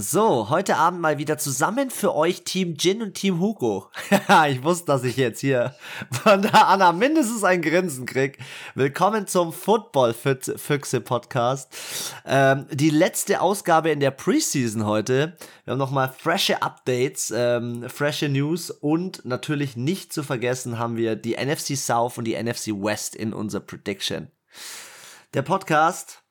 So, heute Abend mal wieder zusammen für euch Team Jin und Team Hugo. ich wusste, dass ich jetzt hier von der Anna mindestens ein Grinsen krieg. Willkommen zum Football Füchse Podcast. Ähm, die letzte Ausgabe in der Preseason heute. Wir haben nochmal frische Updates, ähm, frische News und natürlich nicht zu vergessen haben wir die NFC South und die NFC West in unserer Prediction. Der Podcast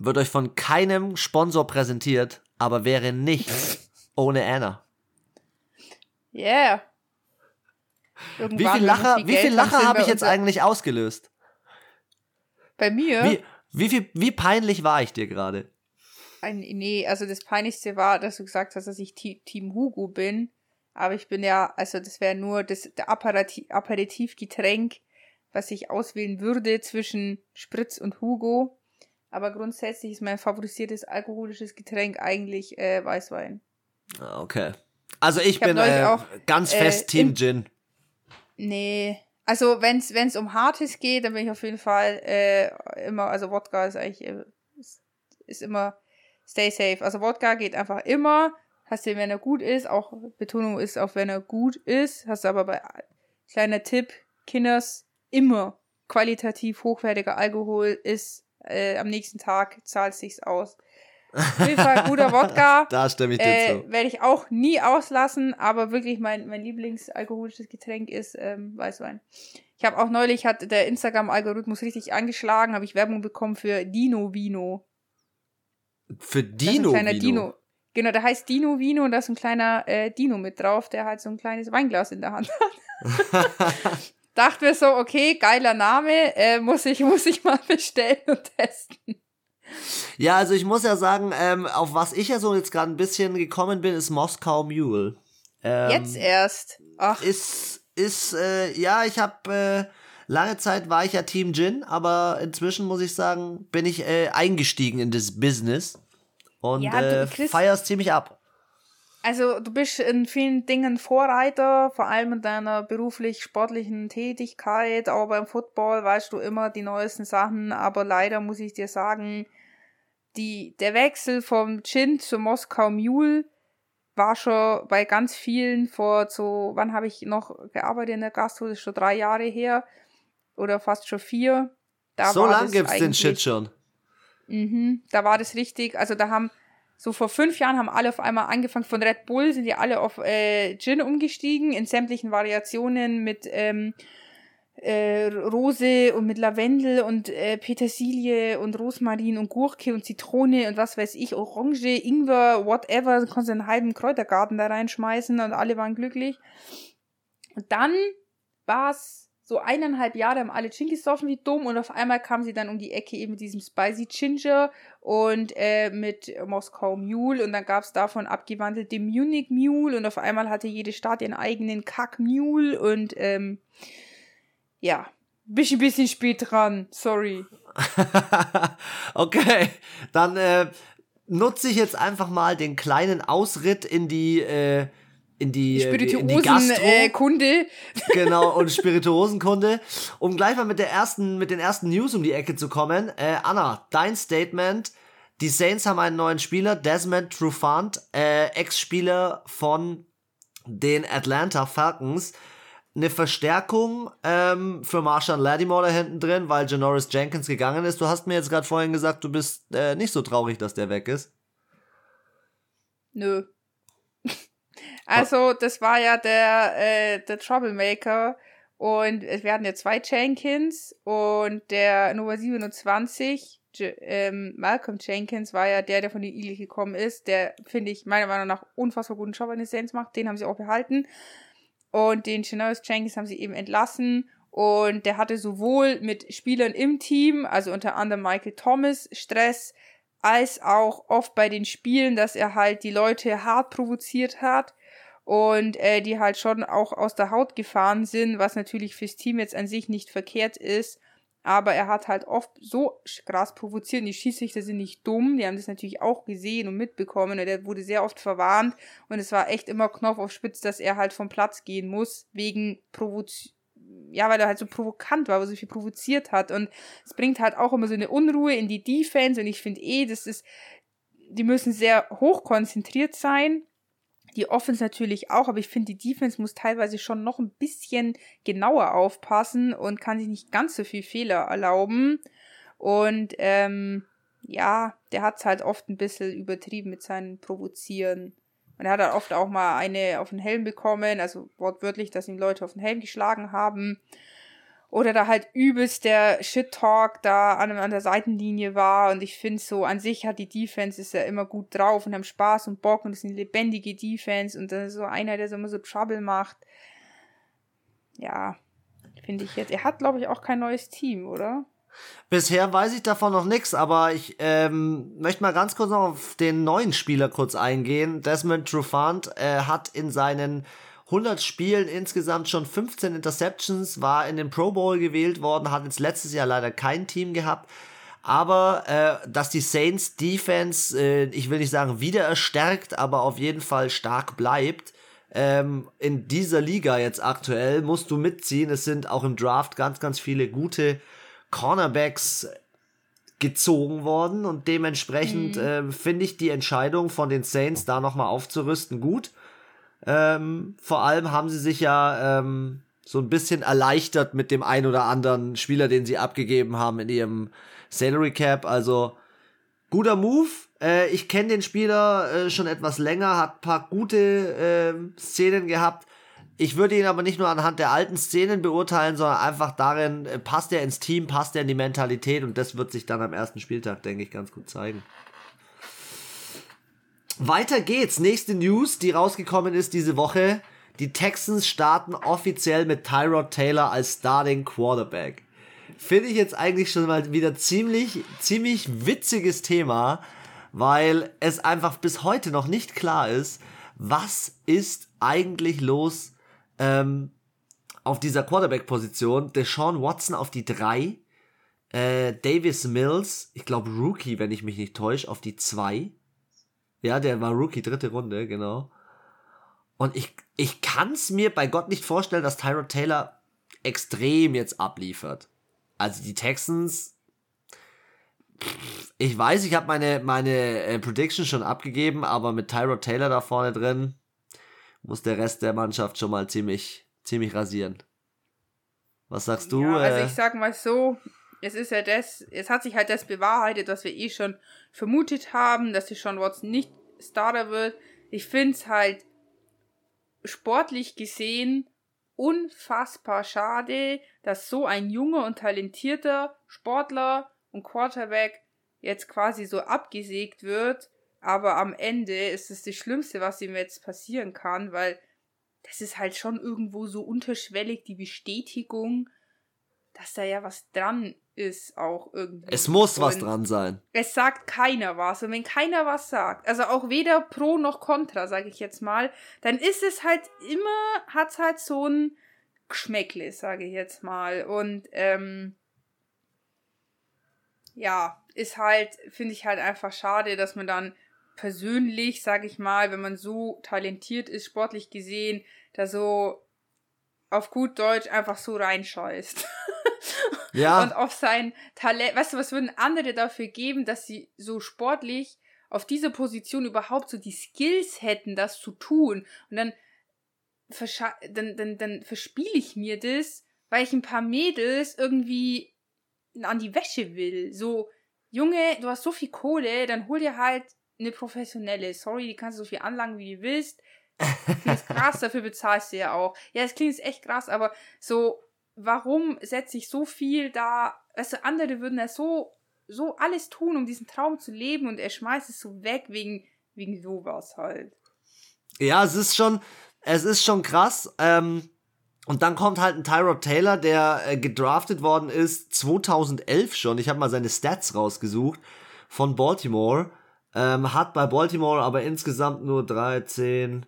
wird euch von keinem Sponsor präsentiert, aber wäre nichts ohne Anna. Yeah. Irgendwann, wie viel Lacher, wie viel Lacher habe ich jetzt eigentlich ausgelöst? Bei mir? Wie, wie, viel, wie peinlich war ich dir gerade? Nee, also das Peinlichste war, dass du gesagt hast, dass ich Team Hugo bin. Aber ich bin ja, also das wäre nur das der Aperitivgetränk, was ich auswählen würde zwischen Spritz und Hugo. Aber grundsätzlich ist mein favorisiertes alkoholisches Getränk eigentlich äh, Weißwein. Ah, okay. Also ich, ich bin äh, auch, ganz äh, fest Team im, Gin. Nee. Also wenn es um Hartes geht, dann bin ich auf jeden Fall äh, immer, also Wodka ist eigentlich, äh, ist, ist immer stay safe. Also Wodka geht einfach immer. Hast du, wenn er gut ist, auch Betonung ist auch, wenn er gut ist. Hast du aber bei, kleiner Tipp, Kinders, immer qualitativ hochwertiger Alkohol ist äh, am nächsten Tag zahlt sich's aus. Auf jeden Fall guter Wodka. da stimme ich dir äh, zu. Werde ich auch nie auslassen, aber wirklich mein, mein Lieblingsalkoholisches Getränk ist ähm, Weißwein. Ich habe auch neulich, hat der Instagram-Algorithmus richtig angeschlagen, habe ich Werbung bekommen für Dino Vino. Für Dino Vino? Dino. Genau, der heißt Dino Vino und da ist ein kleiner äh, Dino mit drauf, der halt so ein kleines Weinglas in der Hand hat. dachte mir so, okay, geiler Name, äh, muss, ich, muss ich mal bestellen und testen. Ja, also ich muss ja sagen, ähm, auf was ich ja so jetzt gerade ein bisschen gekommen bin, ist Moskau Mule. Ähm, jetzt erst. Ach. Ist, ist, äh, ja, ich habe äh, lange Zeit war ich ja Team Gin, aber inzwischen muss ich sagen, bin ich äh, eingestiegen in das Business und ja, du, äh, feierst ziemlich ab. Also du bist in vielen Dingen Vorreiter, vor allem in deiner beruflich-sportlichen Tätigkeit, aber beim Football weißt du immer die neuesten Sachen, aber leider muss ich dir sagen, die, der Wechsel vom Chin zu Moskau Mule war schon bei ganz vielen vor so, wann habe ich noch gearbeitet in der Gastro, das ist schon drei Jahre her oder fast schon vier. Da so lange gibt's den Shit schon. Mhm, da war das richtig, also da haben so vor fünf Jahren haben alle auf einmal angefangen, von Red Bull sind die alle auf äh, Gin umgestiegen, in sämtlichen Variationen mit ähm, äh, Rose und mit Lavendel und äh, Petersilie und Rosmarin und Gurke und Zitrone und was weiß ich, Orange, Ingwer, whatever, du konntest einen halben Kräutergarten da reinschmeißen und alle waren glücklich. Und dann war's so eineinhalb Jahre haben alle Gin gesoffen wie dumm und auf einmal kam sie dann um die Ecke eben mit diesem Spicy Ginger und äh, mit Moskau Mule und dann gab es davon abgewandelte Munich Mule und auf einmal hatte jede Stadt ihren eigenen Kack Mule und ähm, ja, bin ich ein bisschen spät dran, sorry. okay, dann äh, nutze ich jetzt einfach mal den kleinen Ausritt in die äh, in die Spirituosenkunde. Äh, genau, und Spirituosenkunde. Um gleich mal mit der ersten, mit den ersten News um die Ecke zu kommen. Äh, Anna, dein Statement. Die Saints haben einen neuen Spieler, Desmond Trufant, äh, Ex-Spieler von den Atlanta Falcons. Eine Verstärkung ähm, für Marshall Lattimore da hinten drin, weil Janoris Jenkins gegangen ist. Du hast mir jetzt gerade vorhin gesagt, du bist äh, nicht so traurig, dass der weg ist. Nö. Also, das war ja der, äh, der Troublemaker. Und wir hatten ja zwei Jenkins und der Nummer 27, J ähm, Malcolm Jenkins, war ja der, der von den Eagles gekommen ist. Der, finde ich, meiner Meinung nach unfassbar guten Job an den Saints macht. Den haben sie auch behalten. Und den Janoris Jenkins haben sie eben entlassen. Und der hatte sowohl mit Spielern im Team, also unter anderem Michael Thomas, Stress, als auch oft bei den Spielen, dass er halt die Leute hart provoziert hat und äh, die halt schon auch aus der Haut gefahren sind, was natürlich fürs Team jetzt an sich nicht verkehrt ist. Aber er hat halt oft so krass provoziert und die Schiedsrichter sind nicht dumm, die haben das natürlich auch gesehen und mitbekommen. Und er wurde sehr oft verwarnt. Und es war echt immer Knopf auf Spitz, dass er halt vom Platz gehen muss, wegen Provoz ja, weil er halt so provokant war, weil er so viel provoziert hat. Und es bringt halt auch immer so eine Unruhe in die Defense. Und ich finde eh, das ist die müssen sehr hoch konzentriert sein. Die Offense natürlich auch, aber ich finde, die Defense muss teilweise schon noch ein bisschen genauer aufpassen und kann sich nicht ganz so viel Fehler erlauben. Und ähm, ja, der hat es halt oft ein bisschen übertrieben mit seinen Provozieren. Und er hat halt oft auch mal eine auf den Helm bekommen, also wortwörtlich, dass ihm Leute auf den Helm geschlagen haben. Oder da halt übelst der Shit-Talk da an, an der Seitenlinie war. Und ich finde so, an sich hat die Defense ist ja immer gut drauf und haben Spaß und Bock und es ist eine lebendige Defense. Und dann ist so einer, der so immer so Trouble macht. Ja, finde ich jetzt. Er hat, glaube ich, auch kein neues Team, oder? Bisher weiß ich davon noch nichts, aber ich ähm, möchte mal ganz kurz noch auf den neuen Spieler kurz eingehen. Desmond Trufant äh, hat in seinen 100 Spielen insgesamt schon 15 Interceptions, war in den Pro Bowl gewählt worden, hat jetzt letztes Jahr leider kein Team gehabt. Aber äh, dass die Saints Defense, äh, ich will nicht sagen wieder erstärkt, aber auf jeden Fall stark bleibt, ähm, in dieser Liga jetzt aktuell musst du mitziehen. Es sind auch im Draft ganz, ganz viele gute Cornerbacks gezogen worden und dementsprechend mhm. äh, finde ich die Entscheidung von den Saints da nochmal aufzurüsten gut. Ähm, vor allem haben sie sich ja ähm, so ein bisschen erleichtert mit dem ein oder anderen Spieler, den sie abgegeben haben in ihrem Salary Cap. Also guter Move. Äh, ich kenne den Spieler äh, schon etwas länger, hat paar gute äh, Szenen gehabt. Ich würde ihn aber nicht nur anhand der alten Szenen beurteilen, sondern einfach darin, äh, passt er ins Team, passt er in die Mentalität und das wird sich dann am ersten Spieltag, denke ich, ganz gut zeigen. Weiter geht's. Nächste News, die rausgekommen ist diese Woche. Die Texans starten offiziell mit Tyrod Taylor als Starting Quarterback. Finde ich jetzt eigentlich schon mal wieder ziemlich, ziemlich witziges Thema, weil es einfach bis heute noch nicht klar ist, was ist eigentlich los ähm, auf dieser Quarterback-Position. Deshaun Watson auf die 3. Äh, Davis Mills, ich glaube Rookie, wenn ich mich nicht täusche, auf die 2. Ja, der war Rookie, dritte Runde, genau. Und ich, ich kann es mir bei Gott nicht vorstellen, dass Tyrod Taylor extrem jetzt abliefert. Also die Texans, ich weiß, ich habe meine, meine äh, Prediction schon abgegeben, aber mit Tyrod Taylor da vorne drin, muss der Rest der Mannschaft schon mal ziemlich, ziemlich rasieren. Was sagst du? Ja, also äh? ich sag mal so, es ist ja das, es hat sich halt das bewahrheitet, was wir eh schon vermutet haben, dass die Sean Watson nicht Starter wird. Ich finde es halt sportlich gesehen unfassbar schade, dass so ein junger und talentierter Sportler und Quarterback jetzt quasi so abgesägt wird aber am Ende ist es das Schlimmste, was ihm jetzt passieren kann, weil das ist halt schon irgendwo so unterschwellig die Bestätigung, dass da ja was dran ist, auch irgendwie. Es muss was dran sein. Es sagt keiner was. Und wenn keiner was sagt, also auch weder pro noch contra, sage ich jetzt mal, dann ist es halt immer, hat es halt so ein Geschmäckle, sage ich jetzt mal. Und ähm, ja, ist halt, finde ich halt einfach schade, dass man dann persönlich, sag ich mal, wenn man so talentiert ist, sportlich gesehen, da so auf gut Deutsch einfach so reinscheißt. Ja. Und auf sein Talent, weißt du, was würden andere dafür geben, dass sie so sportlich auf dieser Position überhaupt so die Skills hätten, das zu tun? Und dann, dann, dann, dann verspiele ich mir das, weil ich ein paar Mädels irgendwie an die Wäsche will. So, Junge, du hast so viel Kohle, dann hol dir halt eine professionelle. Sorry, die kannst du so viel anlangen, wie du willst. Das ist krass, dafür bezahlst du ja auch. Ja, das klingt echt krass, aber so, warum setze ich so viel da? Du, andere würden ja so, so alles tun, um diesen Traum zu leben und er schmeißt es so weg wegen, wegen sowas halt. Ja, es ist schon, es ist schon krass. Ähm, und dann kommt halt ein Tyrod Taylor, der äh, gedraftet worden ist 2011 schon. Ich habe mal seine Stats rausgesucht von Baltimore. Ähm, hat bei Baltimore aber insgesamt nur 13,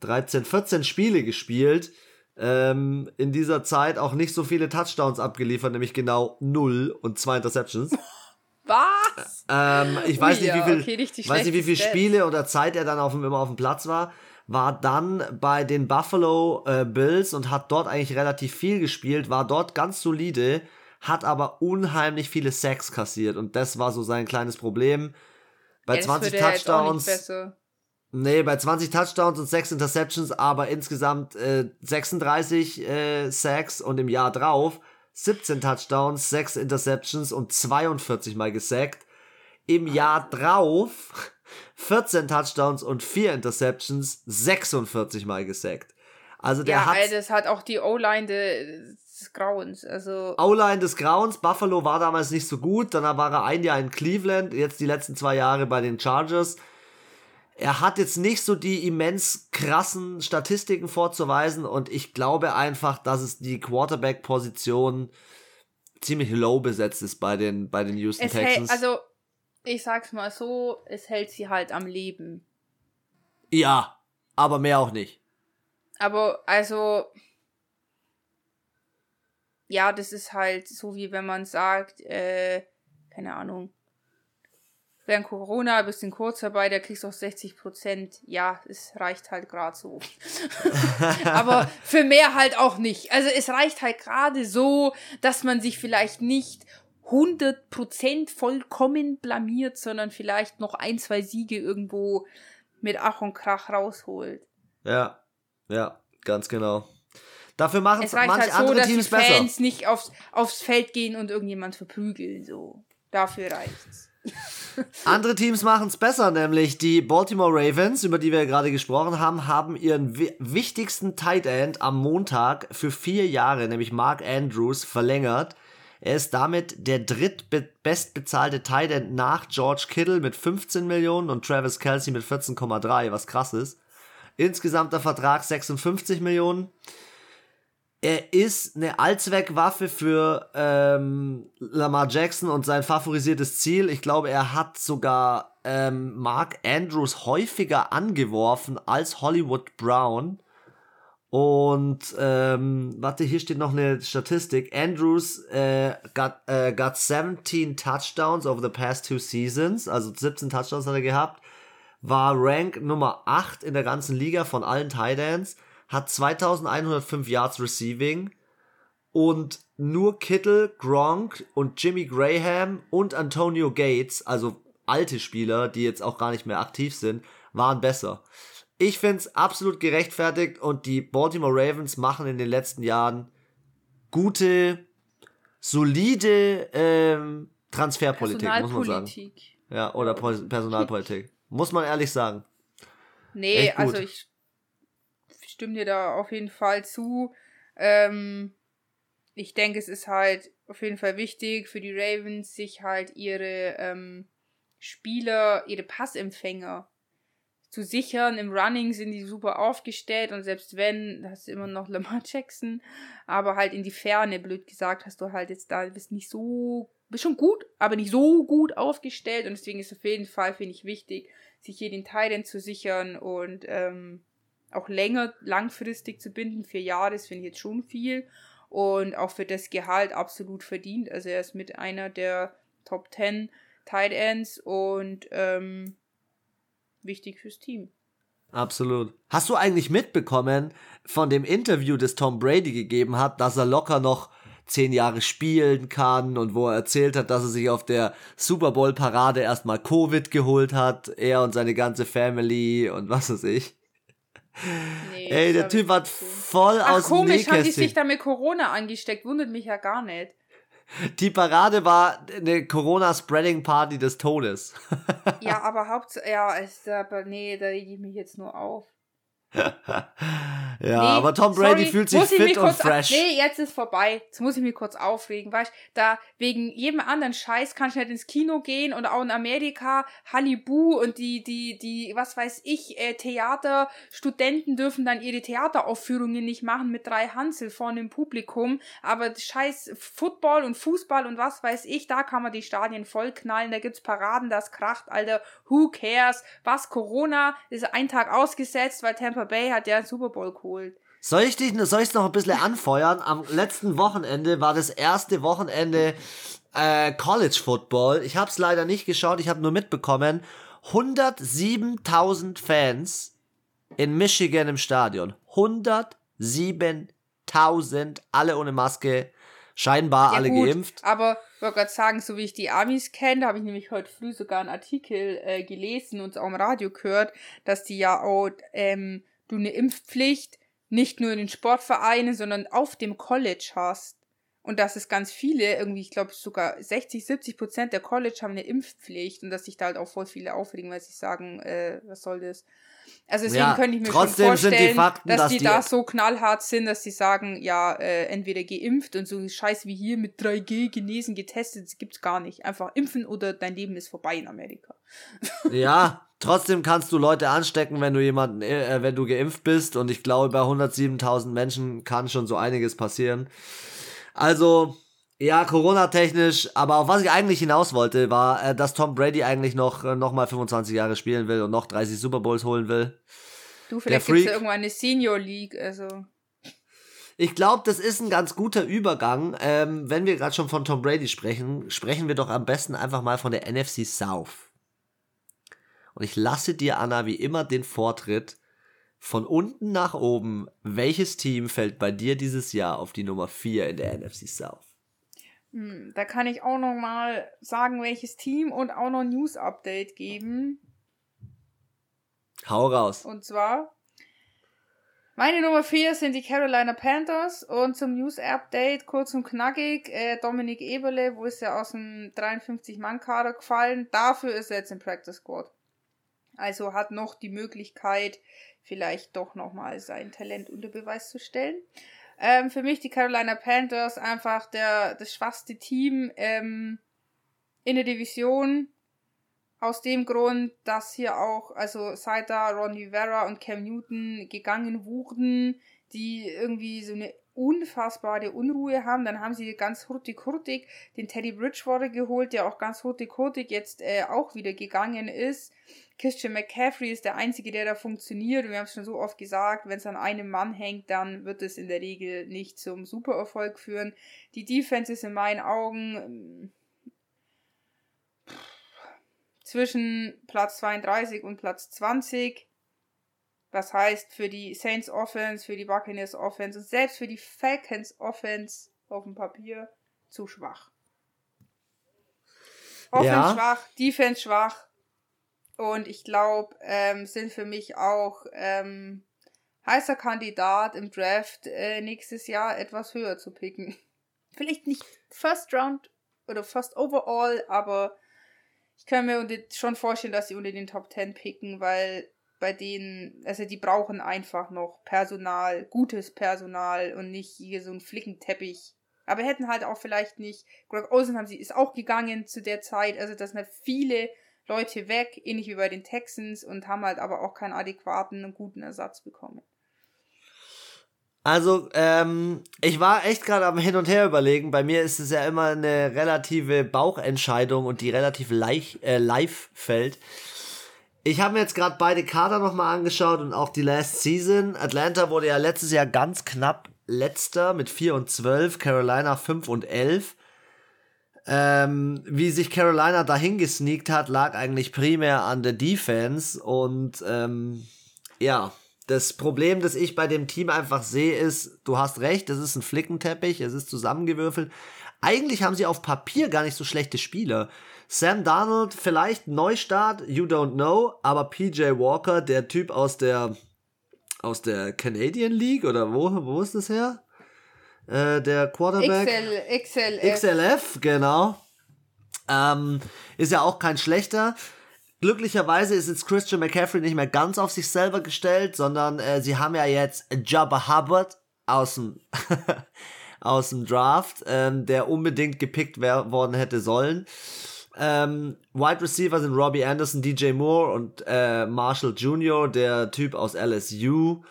13, 14 Spiele gespielt. Ähm, in dieser Zeit auch nicht so viele Touchdowns abgeliefert, nämlich genau 0 und 2 Interceptions. Was? Ähm, ich weiß Ui, nicht, wie viel, okay, weiß nicht, wie viele Spiele oder Zeit er dann auf dem, immer auf dem Platz war. War dann bei den Buffalo äh, Bills und hat dort eigentlich relativ viel gespielt, war dort ganz solide, hat aber unheimlich viele Sacks kassiert und das war so sein kleines Problem Bei ja, 20 Touchdowns. Nee, bei 20 Touchdowns und 6 Interceptions, aber insgesamt äh, 36 äh, Sacks und im Jahr drauf 17 Touchdowns, 6 Interceptions und 42 mal gesackt. Im Jahr drauf 14 Touchdowns und 4 Interceptions, 46 mal gesackt. Also der ja, hat. das hat auch die O-Line des Grauens. Also O-Line des Grauens. Buffalo war damals nicht so gut. Dann war er ein Jahr in Cleveland. Jetzt die letzten zwei Jahre bei den Chargers. Er hat jetzt nicht so die immens krassen Statistiken vorzuweisen und ich glaube einfach, dass es die Quarterback-Position ziemlich low besetzt ist bei den, bei den Houston es Texans. Hält, also, ich sag's mal so, es hält sie halt am Leben. Ja, aber mehr auch nicht. Aber, also, ja, das ist halt so, wie wenn man sagt, äh, keine Ahnung, während Corona ein bisschen Kurzarbeit, da kriegst du auch 60 Prozent. Ja, es reicht halt gerade so. Aber für mehr halt auch nicht. Also es reicht halt gerade so, dass man sich vielleicht nicht 100 Prozent vollkommen blamiert, sondern vielleicht noch ein, zwei Siege irgendwo mit Ach und Krach rausholt. Ja, ja, ganz genau. Dafür machen es manche halt so, andere dass Teams die Fans besser. nicht aufs, aufs Feld gehen und irgendjemand verprügeln. So. Dafür reicht's. Andere Teams machen es besser, nämlich die Baltimore Ravens, über die wir gerade gesprochen haben, haben ihren wichtigsten Tight End am Montag für vier Jahre, nämlich Mark Andrews, verlängert. Er ist damit der drittbestbezahlte Tight End nach George Kittle mit 15 Millionen und Travis Kelsey mit 14,3, was krass ist. Insgesamter Vertrag 56 Millionen er ist eine Allzweckwaffe für ähm, Lamar Jackson und sein favorisiertes Ziel. Ich glaube, er hat sogar ähm, Mark Andrews häufiger angeworfen als Hollywood Brown. Und ähm, warte, hier steht noch eine Statistik. Andrews äh, got, äh, got 17 Touchdowns over the past two seasons. Also 17 Touchdowns hat er gehabt. War Rank Nummer 8 in der ganzen Liga von allen Tight Ends hat 2105 Yards Receiving und nur Kittle, Gronk und Jimmy Graham und Antonio Gates, also alte Spieler, die jetzt auch gar nicht mehr aktiv sind, waren besser. Ich finde es absolut gerechtfertigt und die Baltimore Ravens machen in den letzten Jahren gute, solide ähm, Transferpolitik, muss man sagen. Ja, oder Personalpolitik. muss man ehrlich sagen. Nee, also ich stimme dir da auf jeden Fall zu. Ähm, ich denke, es ist halt auf jeden Fall wichtig für die Ravens, sich halt ihre ähm, Spieler, ihre Passempfänger zu sichern. Im Running sind die super aufgestellt und selbst wenn, hast du immer noch Lamar Jackson, aber halt in die Ferne, blöd gesagt, hast du halt jetzt da, bist nicht so, bist schon gut, aber nicht so gut aufgestellt und deswegen ist auf jeden Fall, finde ich, wichtig, sich hier den Teilen zu sichern und ähm, auch länger, langfristig zu binden. Vier Jahre, das finde ich jetzt schon viel. Und auch für das Gehalt absolut verdient. Also er ist mit einer der Top 10 Tight Ends und ähm, wichtig fürs Team. Absolut. Hast du eigentlich mitbekommen von dem Interview, das Tom Brady gegeben hat, dass er locker noch zehn Jahre spielen kann und wo er erzählt hat, dass er sich auf der Super Bowl Parade erstmal Covid geholt hat, er und seine ganze Family und was weiß ich. Nee, Ey, der Typ hat voll Ach, aus komisch, dem Nähkästchen. haben die sich da mit Corona angesteckt. Wundert mich ja gar nicht. Die Parade war eine Corona-Spreading-Party des Todes. ja, aber Hauptsache, ja, ist, aber nee, da rege ich mich jetzt nur auf. ja, nee, aber Tom Brady sorry, fühlt sich fit und fresh. Nee, jetzt ist vorbei. Jetzt muss ich mich kurz aufregen, weißt da wegen jedem anderen Scheiß kann ich nicht ins Kino gehen und auch in Amerika. Halibu und die die die was weiß ich äh, Theaterstudenten dürfen dann ihre Theateraufführungen nicht machen mit drei Hansel vorne im Publikum, aber Scheiß Football und Fußball und was weiß ich, da kann man die Stadien vollknallen, da gibt's Paraden, das kracht, Alter, who cares? Was? Corona ist ein Tag ausgesetzt, weil Tampa Tampa Bay hat ja einen Super Bowl geholt. Soll ich dich, soll ich noch ein bisschen anfeuern? Am letzten Wochenende war das erste Wochenende äh, College Football. Ich habe es leider nicht geschaut, ich habe nur mitbekommen. 107.000 Fans in Michigan im Stadion. 107.000, alle ohne Maske. scheinbar ja, alle gut, geimpft. Aber ich wollte gerade sagen, so wie ich die Amis kenne, da habe ich nämlich heute früh sogar einen Artikel äh, gelesen und auch im Radio gehört, dass die ja auch ähm, du eine Impfpflicht nicht nur in den Sportvereinen, sondern auf dem College hast. Und dass es ganz viele, irgendwie, ich glaube sogar 60, 70 Prozent der College haben eine Impfpflicht und dass sich da halt auch voll viele aufregen, weil sie sagen, äh, was soll das? Also deswegen ja, könnte ich mir schon vorstellen, Fakten, dass, dass, die, die da so knallhart sind, dass sie sagen, ja, äh, entweder geimpft und so Scheiß wie hier mit 3G genesen, getestet, das gibt's gar nicht. Einfach impfen oder dein Leben ist vorbei in Amerika. Ja, trotzdem kannst du Leute anstecken, wenn du jemanden, äh, wenn du geimpft bist und ich glaube, bei 107.000 Menschen kann schon so einiges passieren. Also, ja, Corona-technisch, aber auf was ich eigentlich hinaus wollte, war, äh, dass Tom Brady eigentlich noch, äh, noch mal 25 Jahre spielen will und noch 30 Super Bowls holen will. Du, vielleicht gibt es ja irgendwann eine Senior League, also. Ich glaube, das ist ein ganz guter Übergang. Ähm, wenn wir gerade schon von Tom Brady sprechen, sprechen wir doch am besten einfach mal von der NFC South. Und ich lasse dir, Anna, wie immer den Vortritt. Von unten nach oben, welches Team fällt bei dir dieses Jahr auf die Nummer 4 in der NFC South? Hm, da kann ich auch noch mal sagen, welches Team und auch noch News Update geben. Hau raus. Und zwar meine Nummer 4 sind die Carolina Panthers und zum News Update kurz und knackig äh, Dominik Eberle, wo ist er aus dem 53 Mann Kader gefallen, dafür ist er jetzt im Practice Squad. Also hat noch die Möglichkeit vielleicht doch noch mal sein Talent unter Beweis zu stellen. Ähm, für mich die Carolina Panthers einfach der, das schwachste Team ähm, in der Division. Aus dem Grund, dass hier auch, also seit da Ron Rivera und Cam Newton gegangen wurden, die irgendwie so eine unfassbare Unruhe haben. Dann haben sie ganz hurtig-hurtig den Teddy Bridgewater geholt, der auch ganz hurtig-hurtig jetzt äh, auch wieder gegangen ist. Christian McCaffrey ist der Einzige, der da funktioniert. Wir haben es schon so oft gesagt, wenn es an einem Mann hängt, dann wird es in der Regel nicht zum Supererfolg führen. Die Defense ist in meinen Augen ähm, zwischen Platz 32 und Platz 20. Was heißt für die Saints Offense, für die Buccaneers Offense und selbst für die Falcons Offense auf dem Papier zu schwach. Offense ja. schwach, Defense schwach, und ich glaube, ähm, sind für mich auch ähm, heißer Kandidat im Draft äh, nächstes Jahr etwas höher zu picken. Vielleicht nicht First Round oder First Overall, aber ich kann mir schon vorstellen, dass sie unter den Top 10 picken, weil bei denen, also die brauchen einfach noch Personal, gutes Personal und nicht hier so ein Flickenteppich. Aber hätten halt auch vielleicht nicht, Greg Olsen haben sie, ist auch gegangen zu der Zeit, also das sind halt viele Leute weg, ähnlich wie bei den Texans, und haben halt aber auch keinen adäquaten und guten Ersatz bekommen. Also, ähm, ich war echt gerade am Hin und Her überlegen. Bei mir ist es ja immer eine relative Bauchentscheidung und die relativ live, äh, live fällt. Ich habe mir jetzt gerade beide Kader nochmal angeschaut und auch die Last Season. Atlanta wurde ja letztes Jahr ganz knapp letzter mit 4 und 12, Carolina 5 und 11. Ähm, wie sich Carolina dahin gesneakt hat, lag eigentlich primär an der Defense. Und ähm, ja, das Problem, das ich bei dem Team einfach sehe, ist, du hast recht, es ist ein Flickenteppich, es ist zusammengewürfelt. Eigentlich haben sie auf Papier gar nicht so schlechte Spieler. Sam Darnold, vielleicht Neustart, you don't know, aber PJ Walker, der Typ aus der aus der Canadian League oder wo, wo ist das her? Äh, der Quarterback. XL, XLF. XLF, genau. Ähm, ist ja auch kein schlechter. Glücklicherweise ist jetzt Christian McCaffrey nicht mehr ganz auf sich selber gestellt, sondern äh, sie haben ja jetzt Jabba Hubbard aus dem, aus dem Draft, ähm, der unbedingt gepickt worden hätte sollen. Ähm, Wide Receiver sind Robbie Anderson, DJ Moore und äh, Marshall Jr., der Typ aus LSU.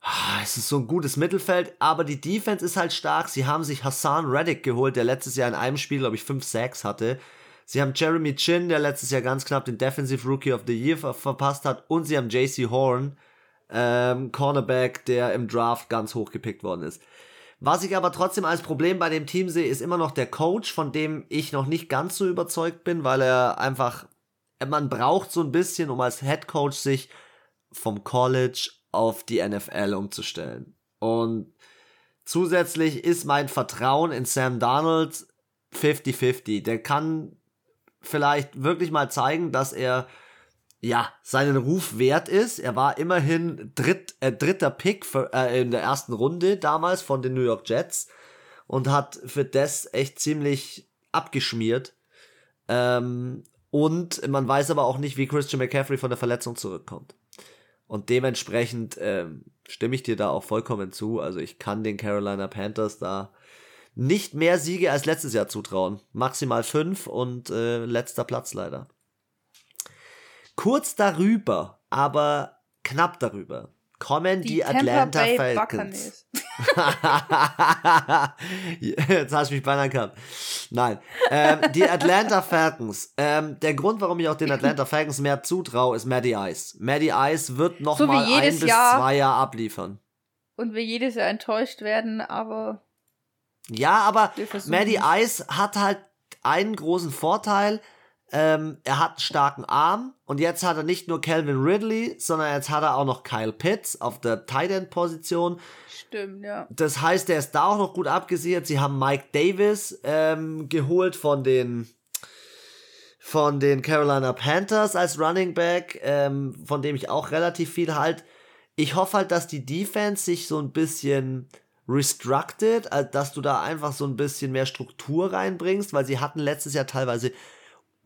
Ah, es ist so ein gutes Mittelfeld, aber die Defense ist halt stark. Sie haben sich Hassan Reddick geholt, der letztes Jahr in einem Spiel, glaube ich, 5 Sacks hatte. Sie haben Jeremy Chin, der letztes Jahr ganz knapp den Defensive Rookie of the Year ver verpasst hat. Und sie haben JC Horn, ähm, Cornerback, der im Draft ganz hoch gepickt worden ist. Was ich aber trotzdem als Problem bei dem Team sehe, ist immer noch der Coach, von dem ich noch nicht ganz so überzeugt bin, weil er einfach, man braucht so ein bisschen, um als Head Coach sich vom College auf die NFL umzustellen. Und zusätzlich ist mein Vertrauen in Sam Darnold 50-50. Der kann vielleicht wirklich mal zeigen, dass er ja, seinen Ruf wert ist. Er war immerhin dritt, äh, dritter Pick für, äh, in der ersten Runde damals von den New York Jets und hat für das echt ziemlich abgeschmiert. Ähm, und man weiß aber auch nicht, wie Christian McCaffrey von der Verletzung zurückkommt. Und dementsprechend ähm, stimme ich dir da auch vollkommen zu. Also ich kann den Carolina Panthers da nicht mehr Siege als letztes Jahr zutrauen. Maximal fünf und äh, letzter Platz leider. Kurz darüber, aber knapp darüber, kommen die, die Atlanta Falcons. Jetzt hast du mich beinahe gehabt. Nein. Ähm, die Atlanta Falcons. Ähm, der Grund, warum ich auch den Atlanta Falcons mehr zutraue, ist Maddie Ice. Maddie Ice wird noch so mal ein bis Jahr. zwei Jahre abliefern. Und wir jedes Jahr enttäuscht werden, aber. Ja, aber Maddie Ice hat halt einen großen Vorteil. Ähm, er hat einen starken Arm und jetzt hat er nicht nur Calvin Ridley, sondern jetzt hat er auch noch Kyle Pitts auf der Tight End Position. Stimmt, ja. Das heißt, er ist da auch noch gut abgesichert. Sie haben Mike Davis ähm, geholt von den von den Carolina Panthers als Running Back, ähm, von dem ich auch relativ viel halt. Ich hoffe halt, dass die Defense sich so ein bisschen restructed, dass du da einfach so ein bisschen mehr Struktur reinbringst, weil sie hatten letztes Jahr teilweise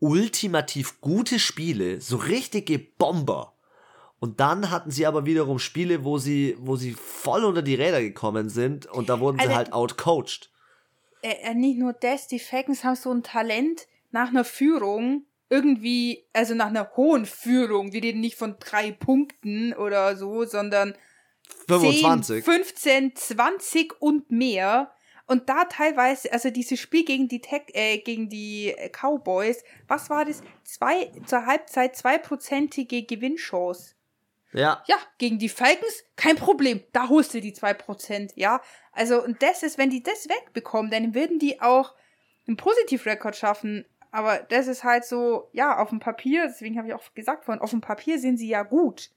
ultimativ gute Spiele, so richtige Bomber. Und dann hatten sie aber wiederum Spiele, wo sie, wo sie voll unter die Räder gekommen sind und da wurden also, sie halt outcoached. Äh, nicht nur das, die Falcons haben so ein Talent nach einer Führung, irgendwie, also nach einer hohen Führung, wir reden nicht von drei Punkten oder so, sondern 25. 10, 15, 20 und mehr und da teilweise, also dieses Spiel gegen die Tech, äh, gegen die Cowboys, was war das? Zwei, zur Halbzeit zweiprozentige Gewinnchance. Ja. Ja, gegen die Falcons, kein Problem. Da holst du die zwei Prozent, ja. Also, und das ist, wenn die das wegbekommen, dann würden die auch einen Positivrekord schaffen. Aber das ist halt so, ja, auf dem Papier, deswegen habe ich auch gesagt vorhin, auf dem Papier sind sie ja gut.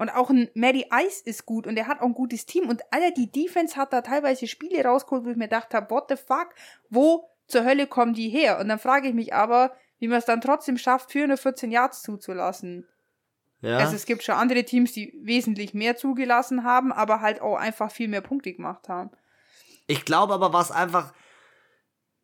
Und auch ein Maddie Ice ist gut und er hat auch ein gutes Team. Und alle die Defense hat da teilweise Spiele rausgeholt, wo ich mir gedacht habe, what the fuck, wo zur Hölle kommen die her? Und dann frage ich mich aber, wie man es dann trotzdem schafft, 414 Yards zuzulassen. Ja. Also es gibt schon andere Teams, die wesentlich mehr zugelassen haben, aber halt auch einfach viel mehr Punkte gemacht haben. Ich glaube aber, was einfach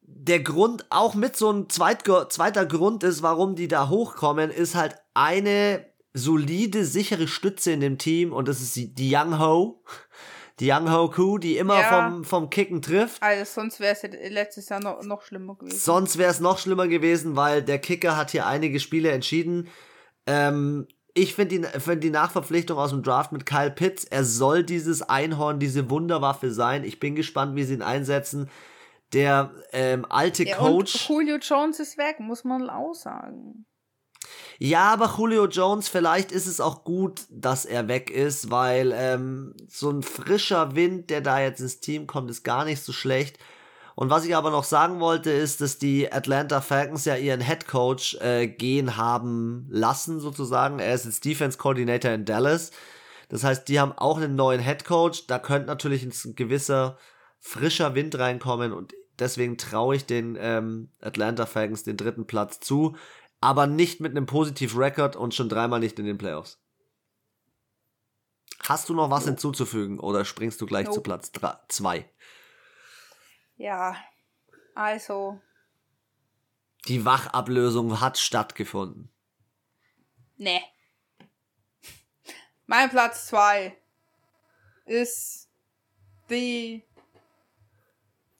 der Grund auch mit so ein zweiter Grund ist, warum die da hochkommen, ist halt eine solide, sichere Stütze in dem Team und das ist die Young Ho. Die Young Ho Ku, die immer ja. vom, vom Kicken trifft. Also sonst wäre es letztes Jahr noch, noch schlimmer gewesen. Sonst wäre es noch schlimmer gewesen, weil der Kicker hat hier einige Spiele entschieden. Ähm, ich finde die, find die Nachverpflichtung aus dem Draft mit Kyle Pitts, er soll dieses Einhorn, diese Wunderwaffe sein. Ich bin gespannt, wie sie ihn einsetzen. Der ähm, alte ja, Coach. Julio Jones ist weg, muss man auch sagen. Ja, aber Julio Jones, vielleicht ist es auch gut, dass er weg ist, weil ähm, so ein frischer Wind, der da jetzt ins Team kommt, ist gar nicht so schlecht. Und was ich aber noch sagen wollte, ist, dass die Atlanta Falcons ja ihren Head Coach äh, gehen haben lassen, sozusagen. Er ist jetzt Defense Coordinator in Dallas. Das heißt, die haben auch einen neuen Head Coach. Da könnte natürlich ein gewisser frischer Wind reinkommen und deswegen traue ich den ähm, Atlanta Falcons den dritten Platz zu aber nicht mit einem positiven Record und schon dreimal nicht in den Playoffs. Hast du noch was hinzuzufügen oder springst du gleich nope. zu Platz 2? Ja, also. Die Wachablösung hat stattgefunden. Nee. Mein Platz 2 ist die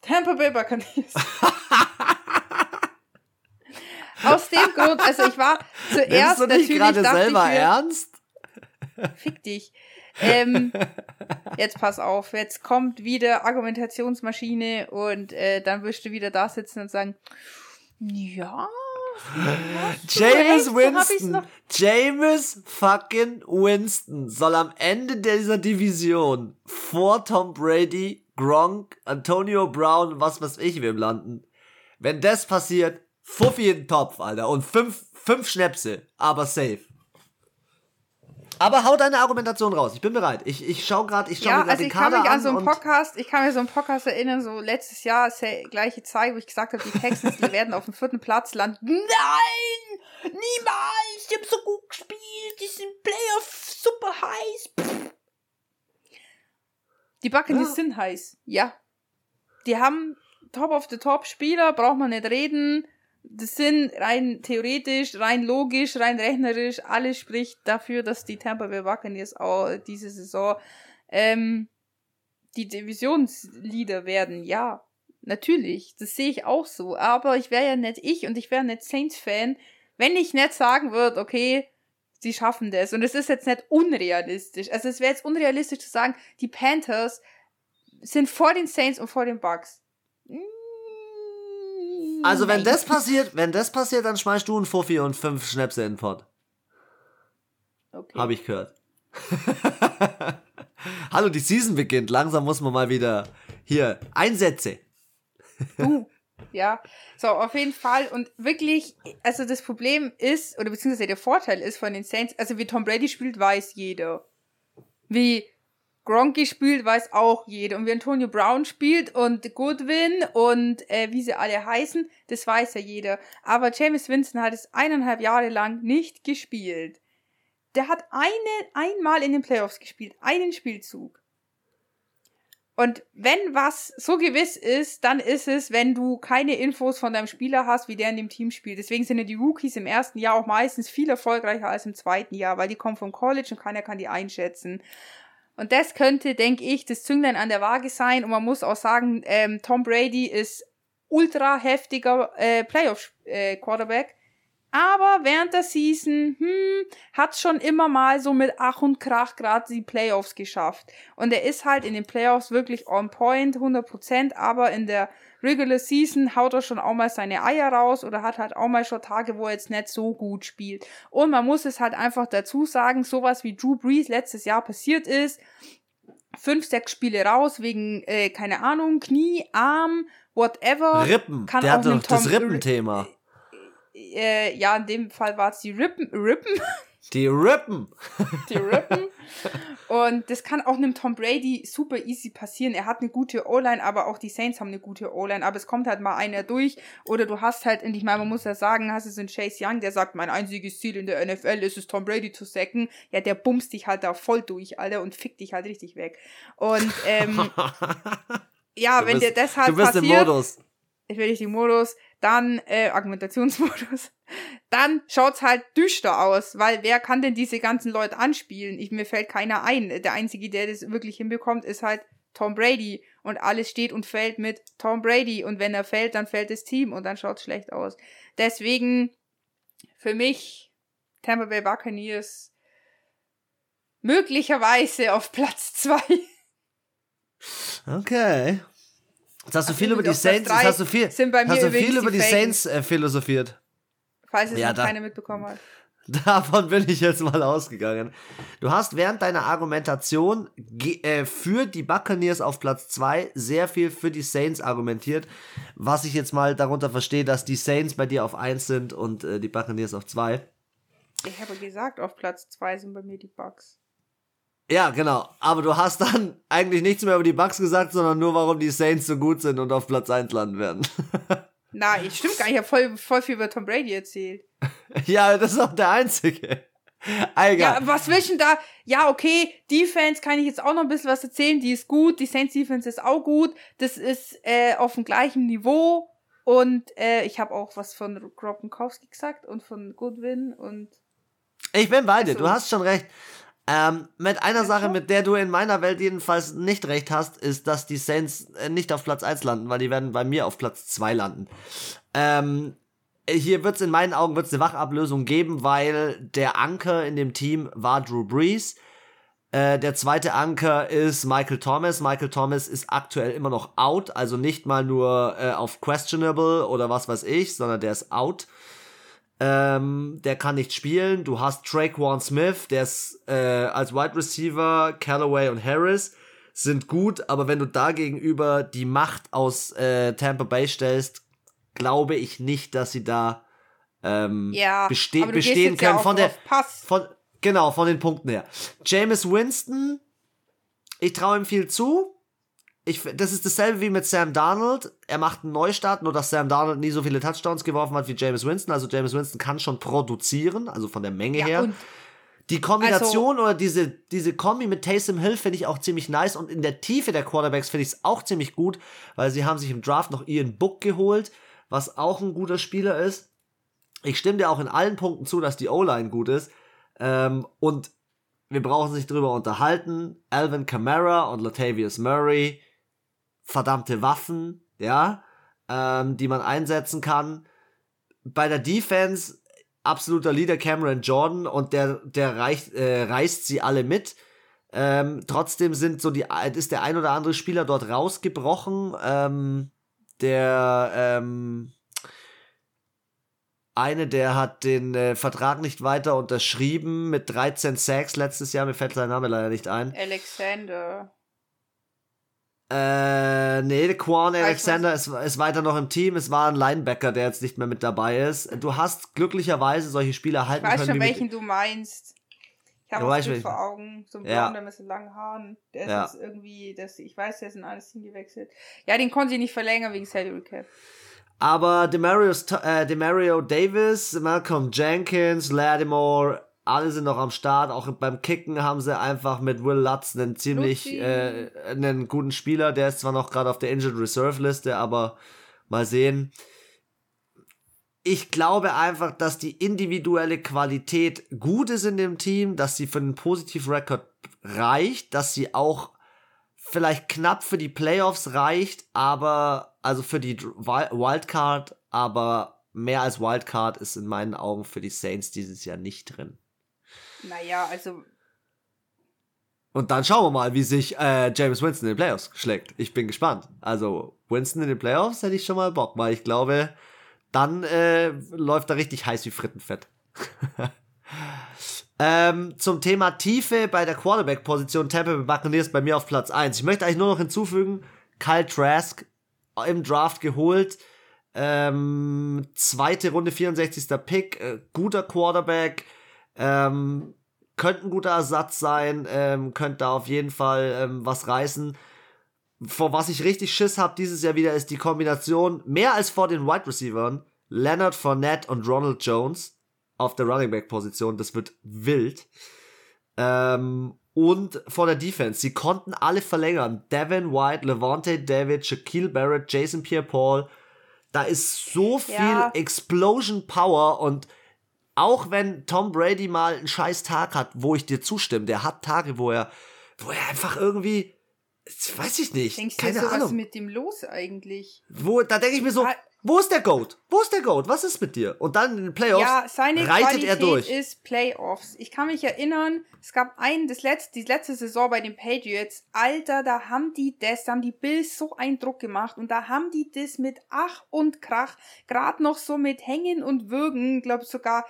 Tampa Bay Buccaneers. Aus dem Grund, also ich war zuerst du nicht gerade selber mir, ernst? Fick dich. Ähm, jetzt pass auf, jetzt kommt wieder Argumentationsmaschine und äh, dann wirst du wieder da sitzen und sagen, ja. James Winston, James fucking Winston soll am Ende dieser Division vor Tom Brady, Gronk, Antonio Brown, was weiß ich, wem landen. Wenn das passiert, Fuffi in den Topf, Alter. Und fünf, fünf Schnäpse, aber safe. Aber hau deine Argumentation raus. Ich bin bereit. Ich, ich schaue gerade, ich schaue Ja, mir gerade also den ich kann Kader mich an so einen Podcast, ich kann mir so einen Podcast erinnern, so letztes Jahr, ist gleiche Zeit, wo ich gesagt habe, die Texans, die werden auf dem vierten Platz landen. Nein! Niemals! Die haben so gut gespielt, die sind Playoff super heiß. Pff. Die Buccaneers Ja. sind heiß, ja. Die haben Top of the Top Spieler, braucht man nicht reden. Das sind rein theoretisch, rein logisch, rein rechnerisch, alles spricht dafür, dass die Tampa Bay Buccaneers auch diese Saison ähm, die Divisionsleader werden. Ja, natürlich, das sehe ich auch so. Aber ich wäre ja nicht ich und ich wäre nicht Saints-Fan, wenn ich nicht sagen würde, okay, sie schaffen das. Und es ist jetzt nicht unrealistisch. Also es wäre jetzt unrealistisch zu sagen, die Panthers sind vor den Saints und vor den Bucks. Mm, Also wenn das passiert, wenn das passiert, dann schmeißt du einen Fuffi und fünf Schnäpse in den Pott. okay. Habe ich gehört. Hallo, die Season beginnt. Langsam muss man mal wieder hier Einsätze. Du. Ja, so, auf jeden Fall. Und wirklich, also das Problem ist, oder beziehungsweise der Vorteil ist von den Saints, also wie Tom Brady spielt, weiß jeder. Wie Gronky spielt, weiß auch jeder. Und wie Antonio Brown spielt und Goodwin und äh, wie sie alle heißen, das weiß ja jeder. Aber James Winston hat es eineinhalb Jahre lang nicht gespielt. Der hat eine, einmal in den Playoffs gespielt, einen Spielzug. Und wenn was so gewiss ist, dann ist es, wenn du keine Infos von deinem Spieler hast, wie der in dem Team spielt. Deswegen sind ja die Rookies im ersten Jahr auch meistens viel erfolgreicher als im zweiten Jahr, weil die kommen vom College und keiner kann die einschätzen. Und das könnte, denke ich, das Zünglein an der Waage sein. Und man muss auch sagen, ähm, Tom Brady ist ultra heftiger äh, Playoff-Quarterback. Aber während der Season, hm, hat schon immer mal so mit Ach und Krach gerade die Playoffs geschafft. Und er ist halt in den Playoffs wirklich on point, 100%, aber in der Regular Season haut er schon auch mal seine Eier raus oder hat halt auch mal schon Tage, wo er jetzt nicht so gut spielt. Und man muss es halt einfach dazu sagen, sowas wie Drew Brees letztes Jahr passiert ist, fünf, sechs Spiele raus wegen, äh, keine Ahnung, Knie, Arm, whatever. Rippen. kann Der auch hat einem doch das Rippenthema. Äh, ja, in dem Fall war es die Rippen, Rippen, Die Rippen. die Rippen. Und das kann auch einem Tom Brady super easy passieren. Er hat eine gute O-Line, aber auch die Saints haben eine gute O-Line. Aber es kommt halt mal einer durch. Oder du hast halt, und ich meine, man muss ja sagen, hast du so einen Chase Young, der sagt, mein einziges Ziel in der NFL ist es, Tom Brady zu sacken. Ja, der bumst dich halt da voll durch, Alter, und fickt dich halt richtig weg. Und, ähm, ja, Du wenn bist- dir das halt du bist im passiert, Modus. ich will nicht den Modus, dann äh, Argumentationsmodus, dann schaut's halt düster aus, weil wer kann denn diese ganzen Leute anspielen? Ich, mir fällt keiner ein. Der einzige, der das wirklich hinbekommt, ist halt Tom Brady und alles steht und fällt mit Tom Brady und wenn er fällt, dann fällt das Team und dann schaut's schlecht aus. Deswegen für mich Tampa Bay Buccaneers möglicherweise auf Platz zwei. Okay. Jetzt hast du viel über die Saints, jetzt hast du viel, sind bei mir hast du viel über die die. Saints äh, philosophiert. Falls es Ja, noch da- keiner mitbekommen hat. Davon bin ich jetzt mal ausgegangen. Du hast während deiner Argumentation äh, für die Buccaneers auf Platz 2 sehr viel für die Saints argumentiert, was ich jetzt mal darunter verstehe, dass die Saints bei dir auf 1 sind und äh, die Buccaneers auf 2. Ich habe gesagt, auf Platz zwei sind bei mir die Bucks. Ja, genau. Aber du hast dann eigentlich nichts mehr über die Bucks gesagt, sondern nur, warum die Saints so gut sind und auf Platz 1 landen werden. Na, ich stimmt gar nicht. Ich habe voll, voll viel über Tom Brady erzählt. ja, das ist auch der einzige. Egal. Ja, was willst du denn da? Ja, okay, Defense kann ich jetzt auch noch ein bisschen was erzählen. Die ist gut. Die Saints Defense ist auch gut. Das ist äh, auf dem gleichen Niveau. Und äh, ich habe auch was von Gronkowski gesagt und von Goodwin und Ich bin bei dir, Also- du hast schon recht. Ähm, mit einer Sache, mit der du in meiner Welt jedenfalls nicht recht hast, ist, dass die Saints äh, nicht auf Platz 1 landen, weil die werden bei mir auf Platz 2 landen. Ähm, hier wird es in meinen Augen wird's eine Wachablösung geben, weil der Anker in dem Team war Drew Brees. Äh, der zweite Anker ist Michael Thomas. Michael Thomas ist aktuell immer noch out, also nicht mal nur äh, auf questionable oder was weiß ich, sondern der ist out. Ähm, der kann nicht spielen. Du hast Traquan Smith, der ist äh, als Wide Receiver, Callaway und Harris sind gut, aber wenn du da gegenüber die Macht aus äh, Tampa Bay stellst, glaube ich nicht, dass sie da ähm, ja, beste bestehen ja können. auf- von der Pass. von Genau, von den Punkten her. James Winston, ich traue ihm viel zu. Ich, das ist dasselbe wie mit Sam Darnold. Er macht einen Neustart, nur dass Sam Darnold nie so viele Touchdowns geworfen hat wie James Winston. Also James Winston kann schon produzieren, also von der Menge Ja, her. Die Kombination oder diese, diese Kombi mit Taysom Hill finde ich auch ziemlich nice und in der Tiefe der Quarterbacks finde ich es auch ziemlich gut, weil sie haben sich im Draft noch Ian Book geholt, was auch ein guter Spieler ist. Ich stimme dir auch in allen Punkten zu, dass die O-Line gut ist. Ähm, und wir brauchen sich drüber unterhalten. Alvin Kamara und Latavius Murray, verdammte Waffen, ja, ähm, die man einsetzen kann. Bei der Defense absoluter Leader Cameron Jordan und der, der reicht, äh, reißt sie alle mit. Ähm, trotzdem sind so die, ist der ein oder andere Spieler dort rausgebrochen. Ähm, der, ähm, eine, der hat den äh, Vertrag nicht weiter unterschrieben mit 13 Sacks letztes Jahr. Mir fällt sein Name leider nicht ein. Alexander. Äh, nee, Quan Ah, ich Alexander ist, ist weiter noch im Team. Es war ein Linebacker, der jetzt nicht mehr mit dabei ist. Du hast glücklicherweise solche Spieler Ich halten weiß können. schon, welchen du meinst. Ich habe Bild welchen. vor Augen. So ein Ja. Blonder mit so langen Haaren. Der ist Ja. jetzt irgendwie, das, ich weiß, der ist in alles hingewechselt. Ja, den konnte ich nicht verlängern wegen Salary Cap. Aber Demario, äh, Demario Davis, Malcolm Jenkins, Lattimore, alle sind noch am Start. Auch beim Kicken haben sie einfach mit Will Lutz einen ziemlich äh, einen guten Spieler. Der ist zwar noch gerade auf der Injured Reserve Liste, aber mal sehen. Ich glaube einfach, dass die individuelle Qualität gut ist in dem Team, dass sie für einen positiven Rekord reicht, dass sie auch vielleicht knapp für die Playoffs reicht, aber also für die Wildcard, aber mehr als Wildcard ist in meinen Augen für die Saints dieses Jahr nicht drin. Naja, also, Und dann schauen wir mal, wie sich äh, James Winston in den Playoffs schlägt. Ich bin gespannt. Also Winston in den Playoffs hätte ich schon mal Bock, weil ich glaube, dann äh, läuft er richtig heiß wie Frittenfett. ähm, zum Thema Tiefe bei der Quarterback-Position Tampa Bay Buccaneers bei mir auf Platz 1. Ich möchte eigentlich nur noch hinzufügen, Kyle Trask im Draft geholt. Ähm, zweite Runde, 64. Pick, äh, guter Quarterback, ähm, könnte ein guter Ersatz sein, ähm, könnte da auf jeden Fall ähm, was reißen. Vor was ich richtig Schiss habe dieses Jahr wieder, ist die Kombination mehr als vor den Wide Receivers Leonard Fournette und Ronald Jones auf der Running Back Position. Das wird wild. Ähm, und vor der Defense. Sie konnten alle verlängern. Devin White, Levante David, Shaquille Barrett, Jason Pierre-Paul. Da ist so viel Ja. Explosion Power und auch wenn Tom Brady mal einen scheiß Tag hat, wo ich dir zustimme, der hat Tage, wo er, wo er einfach irgendwie, weiß ich nicht, denkst du, keine so, was ist Ahnung. mit dem los eigentlich? Wo, da denke ich mir so, Ah. Wo ist der Goat? Wo ist der Goat? Was ist mit dir? Und dann in den Playoffs Ja, seine reitet Qualität er durch. ist Playoffs. Ich kann mich erinnern, es gab einen, das letzte, die letzte Saison bei den Patriots. Alter, da haben die das, da haben die Bills so einen Druck gemacht und da haben die das mit Ach und Krach, gerade noch so mit Hängen und Würgen, glaube sogar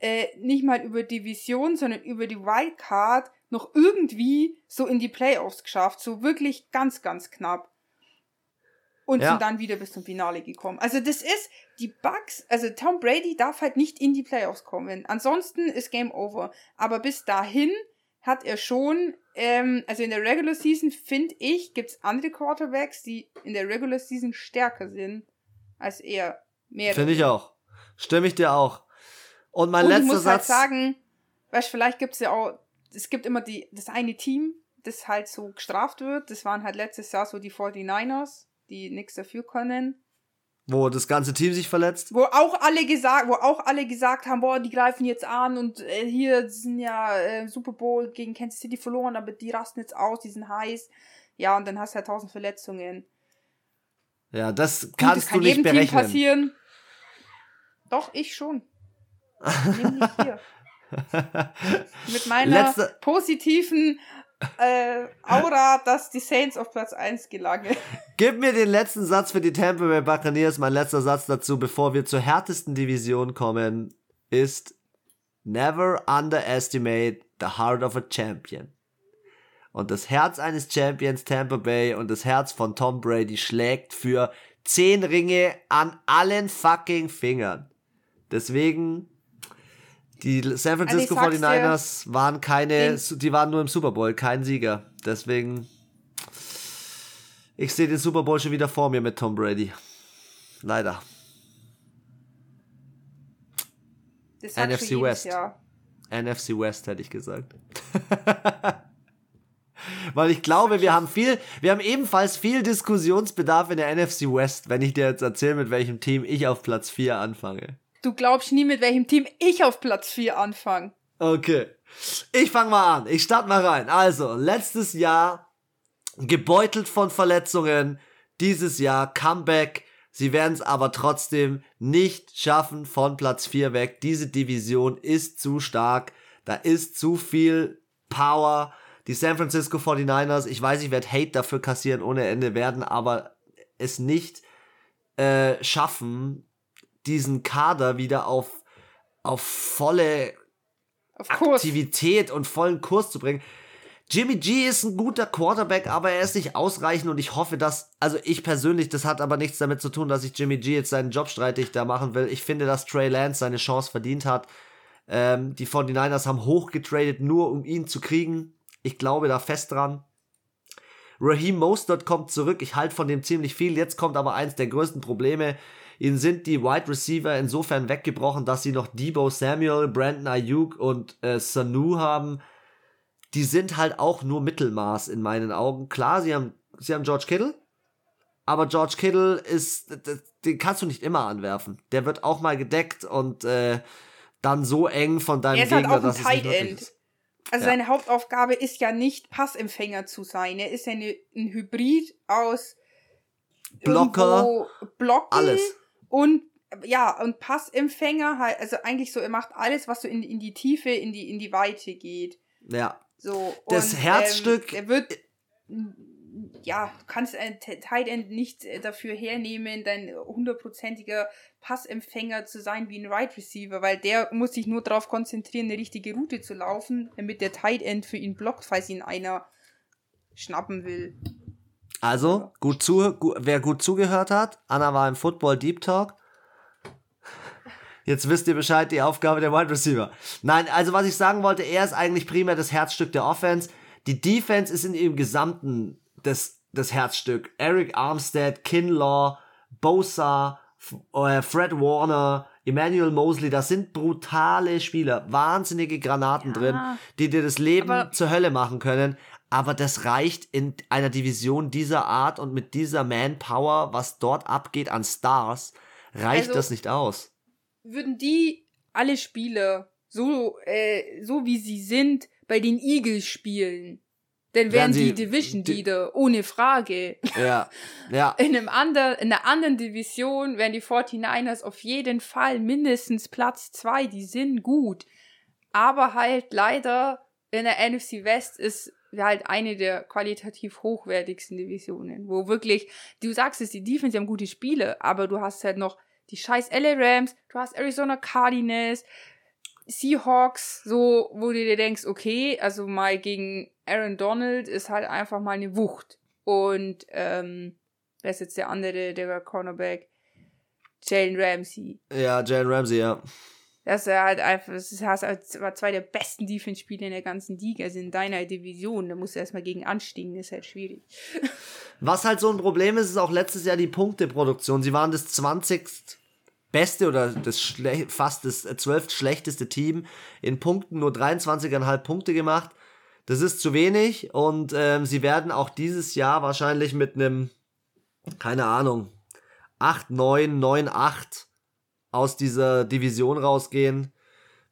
äh, nicht mal über Division, sondern über die Wildcard noch irgendwie so in die Playoffs geschafft. So wirklich ganz, ganz knapp. Und Ja. sind dann wieder bis zum Finale gekommen. Also das ist, die Bugs, also Tom Brady darf halt nicht in die Playoffs kommen. Ansonsten ist Game Over. Aber bis dahin hat er schon, ähm, also in der Regular Season, finde ich, gibt's andere Quarterbacks, die in der Regular Season stärker sind als er. Mehr Finde ich auch. Stimme ich dir auch. Und mein und ich letzter muss halt sagen, weißt, vielleicht gibt's ja auch, es gibt immer die, das eine Team, das halt so gestraft wird. Das waren halt letztes Jahr so die 49ers, die nichts dafür können. wo das ganze Team sich verletzt. Wo auch alle gesagt, wo auch alle gesagt haben, boah, die greifen jetzt an und äh, hier sind ja äh, Super Bowl gegen Kansas City verloren, aber die rasten jetzt aus, die sind heiß. Ja, und dann hast du halt tausend Verletzungen. Ja, das Gut, kannst das kann du nicht jedem Team berechnen. passieren. Doch, ich schon. Nämlich hier. Mit meiner Letzte- positiven äh, Aura, dass die Saints auf Platz 1 gelangen. Gib mir den letzten Satz für die Tampa Bay Buccaneers. Mein letzter Satz dazu, bevor wir zur härtesten Division kommen, ist Never underestimate the heart of a champion. Und das Herz eines Champions Tampa Bay und das Herz von Tom Brady schlägt für zehn Ringe an allen fucking Fingern. Deswegen Die San Francisco Also ich sag's 49ers waren keine, die waren nur im Super Bowl, kein Sieger. Deswegen, ich sehe den Super Bowl schon wieder vor mir mit Tom Brady. Leider. NFC West. Jahr. NFC West hätte ich gesagt. Weil ich glaube, wir haben viel, wir haben ebenfalls viel Diskussionsbedarf in der NFC West, wenn ich dir jetzt erzähle, mit welchem Team ich auf Platz 4 anfange. Du glaubst nie, mit welchem Team ich auf Platz 4 anfange. Okay. Ich fange mal an. Ich starte mal rein. Also, letztes Jahr gebeutelt von Verletzungen. Dieses Jahr Comeback. Sie werden es aber trotzdem nicht schaffen von Platz 4 weg. Diese Division ist zu stark. Da ist zu viel Power. Die San Francisco 49ers, ich weiß, ich werde Hate dafür kassieren ohne Ende, werden aber es nicht äh, schaffen, diesen Kader wieder auf, auf volle Auf. Aktivität und vollen Kurs zu bringen. Jimmy G ist ein guter Quarterback, aber er ist nicht ausreichend und ich hoffe, dass, also ich persönlich, das hat aber nichts damit zu tun, dass ich Jimmy G jetzt seinen Job streitig da machen will. Ich finde, dass Trey Lance seine Chance verdient hat. Ähm, die 49ers haben hochgetradet, nur um ihn zu kriegen. Ich glaube da fest dran. Raheem Mostert kommt zurück. Ich halte von dem ziemlich viel. Jetzt kommt aber eins der größten Probleme. Ihnen sind die Wide Receiver insofern weggebrochen, dass sie noch Debo Samuel, Brandon Ayuk und äh, Sanu haben. Die sind halt auch nur Mittelmaß in meinen Augen. Klar, sie haben, sie haben George Kittle, aber George Kittle ist, den kannst du nicht immer anwerfen. Der wird auch mal gedeckt und äh, dann so eng von deinem Er ist halt Gegner, auch ein dass Tight End. ist. Also Ja. seine Hauptaufgabe ist ja nicht Passempfänger zu sein. Er ist ja eine, ein Hybrid aus Blocker, Blocken alles. Und ja, und Passempfänger halt, also eigentlich so, er macht alles, was so in, in die Tiefe, in die, in die Weite geht. Ja, So. Das und, Herzstück- Ähm, er wird, ja, du kannst ein T- Tight End nicht äh, dafür hernehmen, dein hundertprozentiger Passempfänger zu sein wie ein Right Receiver, weil der muss sich nur darauf konzentrieren, eine richtige Route zu laufen, damit der Tight End für ihn blockt, falls ihn einer schnappen will. Also, gut zu, gu, wer gut zugehört hat, Anna war im Football Deep Talk. Jetzt wisst ihr Bescheid, die Aufgabe der Wide Receiver. Nein, also was ich sagen wollte, er ist eigentlich primär das Herzstück der Offense. Die Defense ist in ihrem Gesamten das, das Herzstück. Eric Armstead, Kinlaw, Bosa, äh, Fred Warner, Emmanuel Mosley, das sind brutale Spieler, wahnsinnige Granaten Ja, drin, die dir das Leben aber- zur Hölle machen können. Aber das reicht in einer Division dieser Art und mit dieser Manpower, was dort abgeht an Stars, reicht Also- das nicht aus. Würden die alle Spieler so, äh, so wie sie sind, bei den Eagles spielen, dann wären die sie- Division die- Leader, ohne Frage. Ja, ja. In, einem ander, in einer anderen Division wären die 49ers auf jeden Fall mindestens Platz zwei. Die sind gut. Aber halt leider in der NFC West ist halt eine der qualitativ hochwertigsten Divisionen, wo wirklich, du sagst es, die Defense die haben gute Spiele, aber du hast halt noch die scheiß LA Rams, du hast Arizona Cardinals, Seahawks, so, wo du dir denkst, okay, also mal gegen Aaron Donald ist halt einfach mal eine Wucht. Und, ähm, wer ist jetzt der andere, der Cornerback? Jalen Ramsey. Ja, Jalen Ramsey, ja. Das ist halt einfach, das war zwei der besten Defense-Spieler in der ganzen Liga, also in deiner Division. Da musst du erstmal gegen anstiegen, ist halt schwierig. Was halt so ein Problem ist, ist auch letztes Jahr die Punkteproduktion. Sie waren das 20. beste oder das schle fast das 12. schlechteste Team. In Punkten nur 23,5 Punkte gemacht. Das ist zu wenig und ähm, sie werden auch dieses Jahr wahrscheinlich mit einem, keine Ahnung, 8, 9, 9, 8 aus dieser Division rausgehen.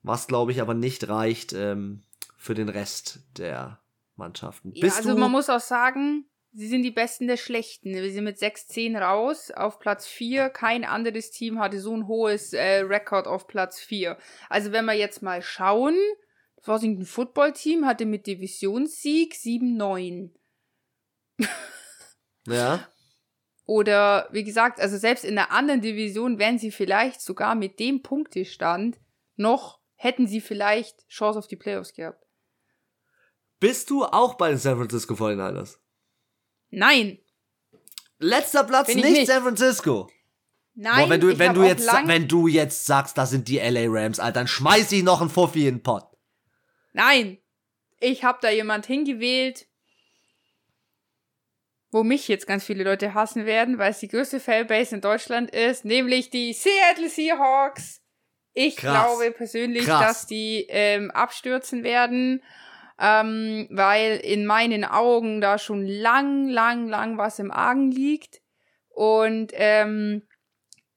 Was glaube ich aber nicht reicht ähm, für den Rest der Mannschaften. Ja, also man muss auch sagen, sie sind die Besten der Schlechten. Wir sind mit 6-10 raus auf Platz 4. Kein anderes Team hatte so ein hohes äh, Rekord auf Platz 4. Also wenn wir jetzt mal schauen, das Washington Football Team hatte mit Divisionssieg 7-9. ja, Oder wie gesagt, also selbst in der anderen Division wären sie vielleicht sogar mit dem Punktestand noch, hätten sie vielleicht Chance auf die Playoffs gehabt. bist du auch bei den San Francisco 49ers? Nein, Letzter Platz nicht, nicht. San Francisco. Nein, Boah, wenn du, ich wenn du jetzt, wenn du jetzt sagst, das sind die LA Rams, Alter, dann schmeiß ich noch einen Fuffi in den Pott. Nein, ich habe da jemand hingewählt, wo mich jetzt ganz viele Leute hassen werden, weil es die größte Fanbase in Deutschland ist, nämlich die Seattle Seahawks. Ich Krass. glaube persönlich, Krass. dass die ähm, abstürzen werden, ähm, weil in meinen Augen da schon lang, lang, lang was im Argen liegt. Und ähm,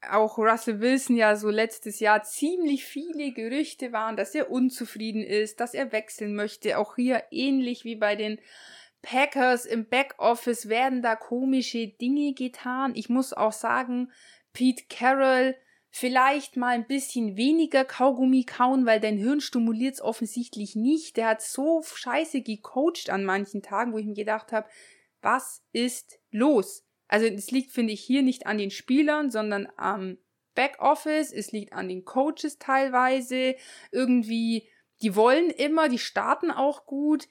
auch Russell Wilson ja so letztes Jahr ziemlich viele Gerüchte waren, dass er unzufrieden ist, dass er wechseln möchte. Auch hier ähnlich wie bei den Packers im Backoffice werden da komische Dinge getan. Ich muss auch sagen, Pete Carroll vielleicht mal ein bisschen weniger Kaugummi kauen, weil dein Hirn stimuliert es offensichtlich nicht. Der hat so scheiße gecoacht an manchen Tagen, wo ich mir gedacht habe, was ist los? Also es liegt, finde ich, hier nicht an den Spielern, sondern am Backoffice. Es liegt an den Coaches teilweise. Irgendwie, die wollen immer, die starten auch gut.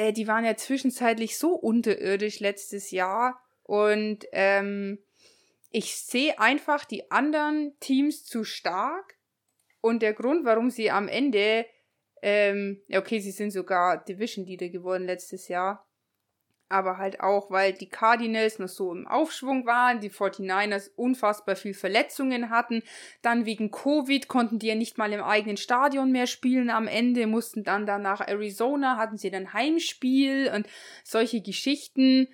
Äh, die waren ja zwischenzeitlich so unterirdisch letztes Jahr. Und ähm, ich sehe einfach die anderen Teams zu stark. Und der Grund, warum sie am Ende, ähm, okay, sie sind sogar Division Leader geworden letztes Jahr. Aber halt auch, weil die Cardinals noch so im Aufschwung waren, die 49ers unfassbar viel Verletzungen hatten. Dann wegen Covid konnten die ja nicht mal im eigenen Stadion mehr spielen am Ende, mussten dann da nach Arizona, hatten sie dann Heimspiel und solche Geschichten.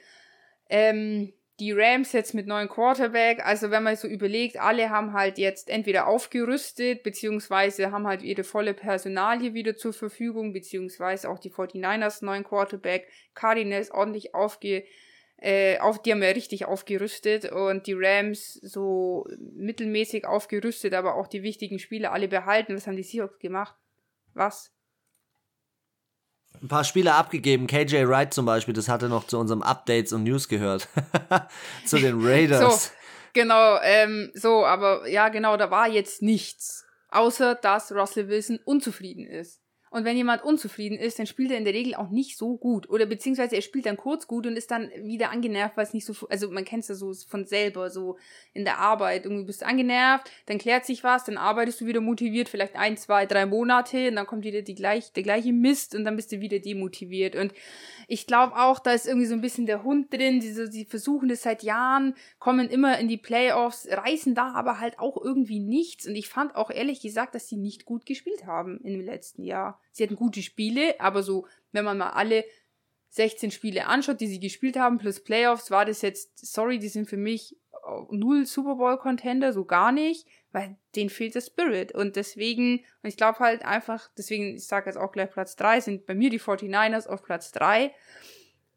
Ähm, die Rams jetzt mit neuen Quarterback, also wenn man so überlegt, alle haben halt jetzt entweder aufgerüstet, beziehungsweise haben halt ihre volle Personalie wieder zur Verfügung, beziehungsweise auch die 49ers neuen Quarterback, Cardinals ordentlich aufge, äh, auf, die haben ja richtig aufgerüstet und die Rams so mittelmäßig aufgerüstet, aber auch die wichtigen Spiele alle behalten. Was haben die Seahawks gemacht? Was? Ein paar Spieler abgegeben. KJ Wright zum Beispiel, das hatte noch zu unserem Updates und News gehört. zu den Raiders. So, genau, ähm, so, aber ja, genau, da war jetzt nichts. Außer, dass Russell Wilson unzufrieden ist. Und wenn jemand unzufrieden ist, dann spielt er in der Regel auch nicht so gut. Oder beziehungsweise er spielt dann kurz gut und ist dann wieder angenervt, weil es nicht so, also man kennt es ja so von selber, so in der Arbeit. Irgendwie bist du angenervt, dann klärt sich was, dann arbeitest du wieder motiviert, vielleicht ein, zwei, drei Monate und dann kommt wieder die gleich, der gleiche Mist und dann bist du wieder demotiviert. Und ich glaube auch, da ist irgendwie so ein bisschen der Hund drin, diese, die versuchen das seit Jahren, kommen immer in die Playoffs, reißen da aber halt auch irgendwie nichts. Und ich fand auch ehrlich gesagt, dass sie nicht gut gespielt haben im letzten Jahr. Sie hatten gute Spiele, aber so, wenn man mal alle 16 Spiele anschaut, die sie gespielt haben, plus Playoffs, war das jetzt, sorry, die sind für mich äh, null Super Bowl Contender, so gar nicht, weil denen fehlt der Spirit. Und deswegen, und ich glaube halt einfach, deswegen, ich sage jetzt auch gleich Platz 3, sind bei mir die 49ers auf Platz 3,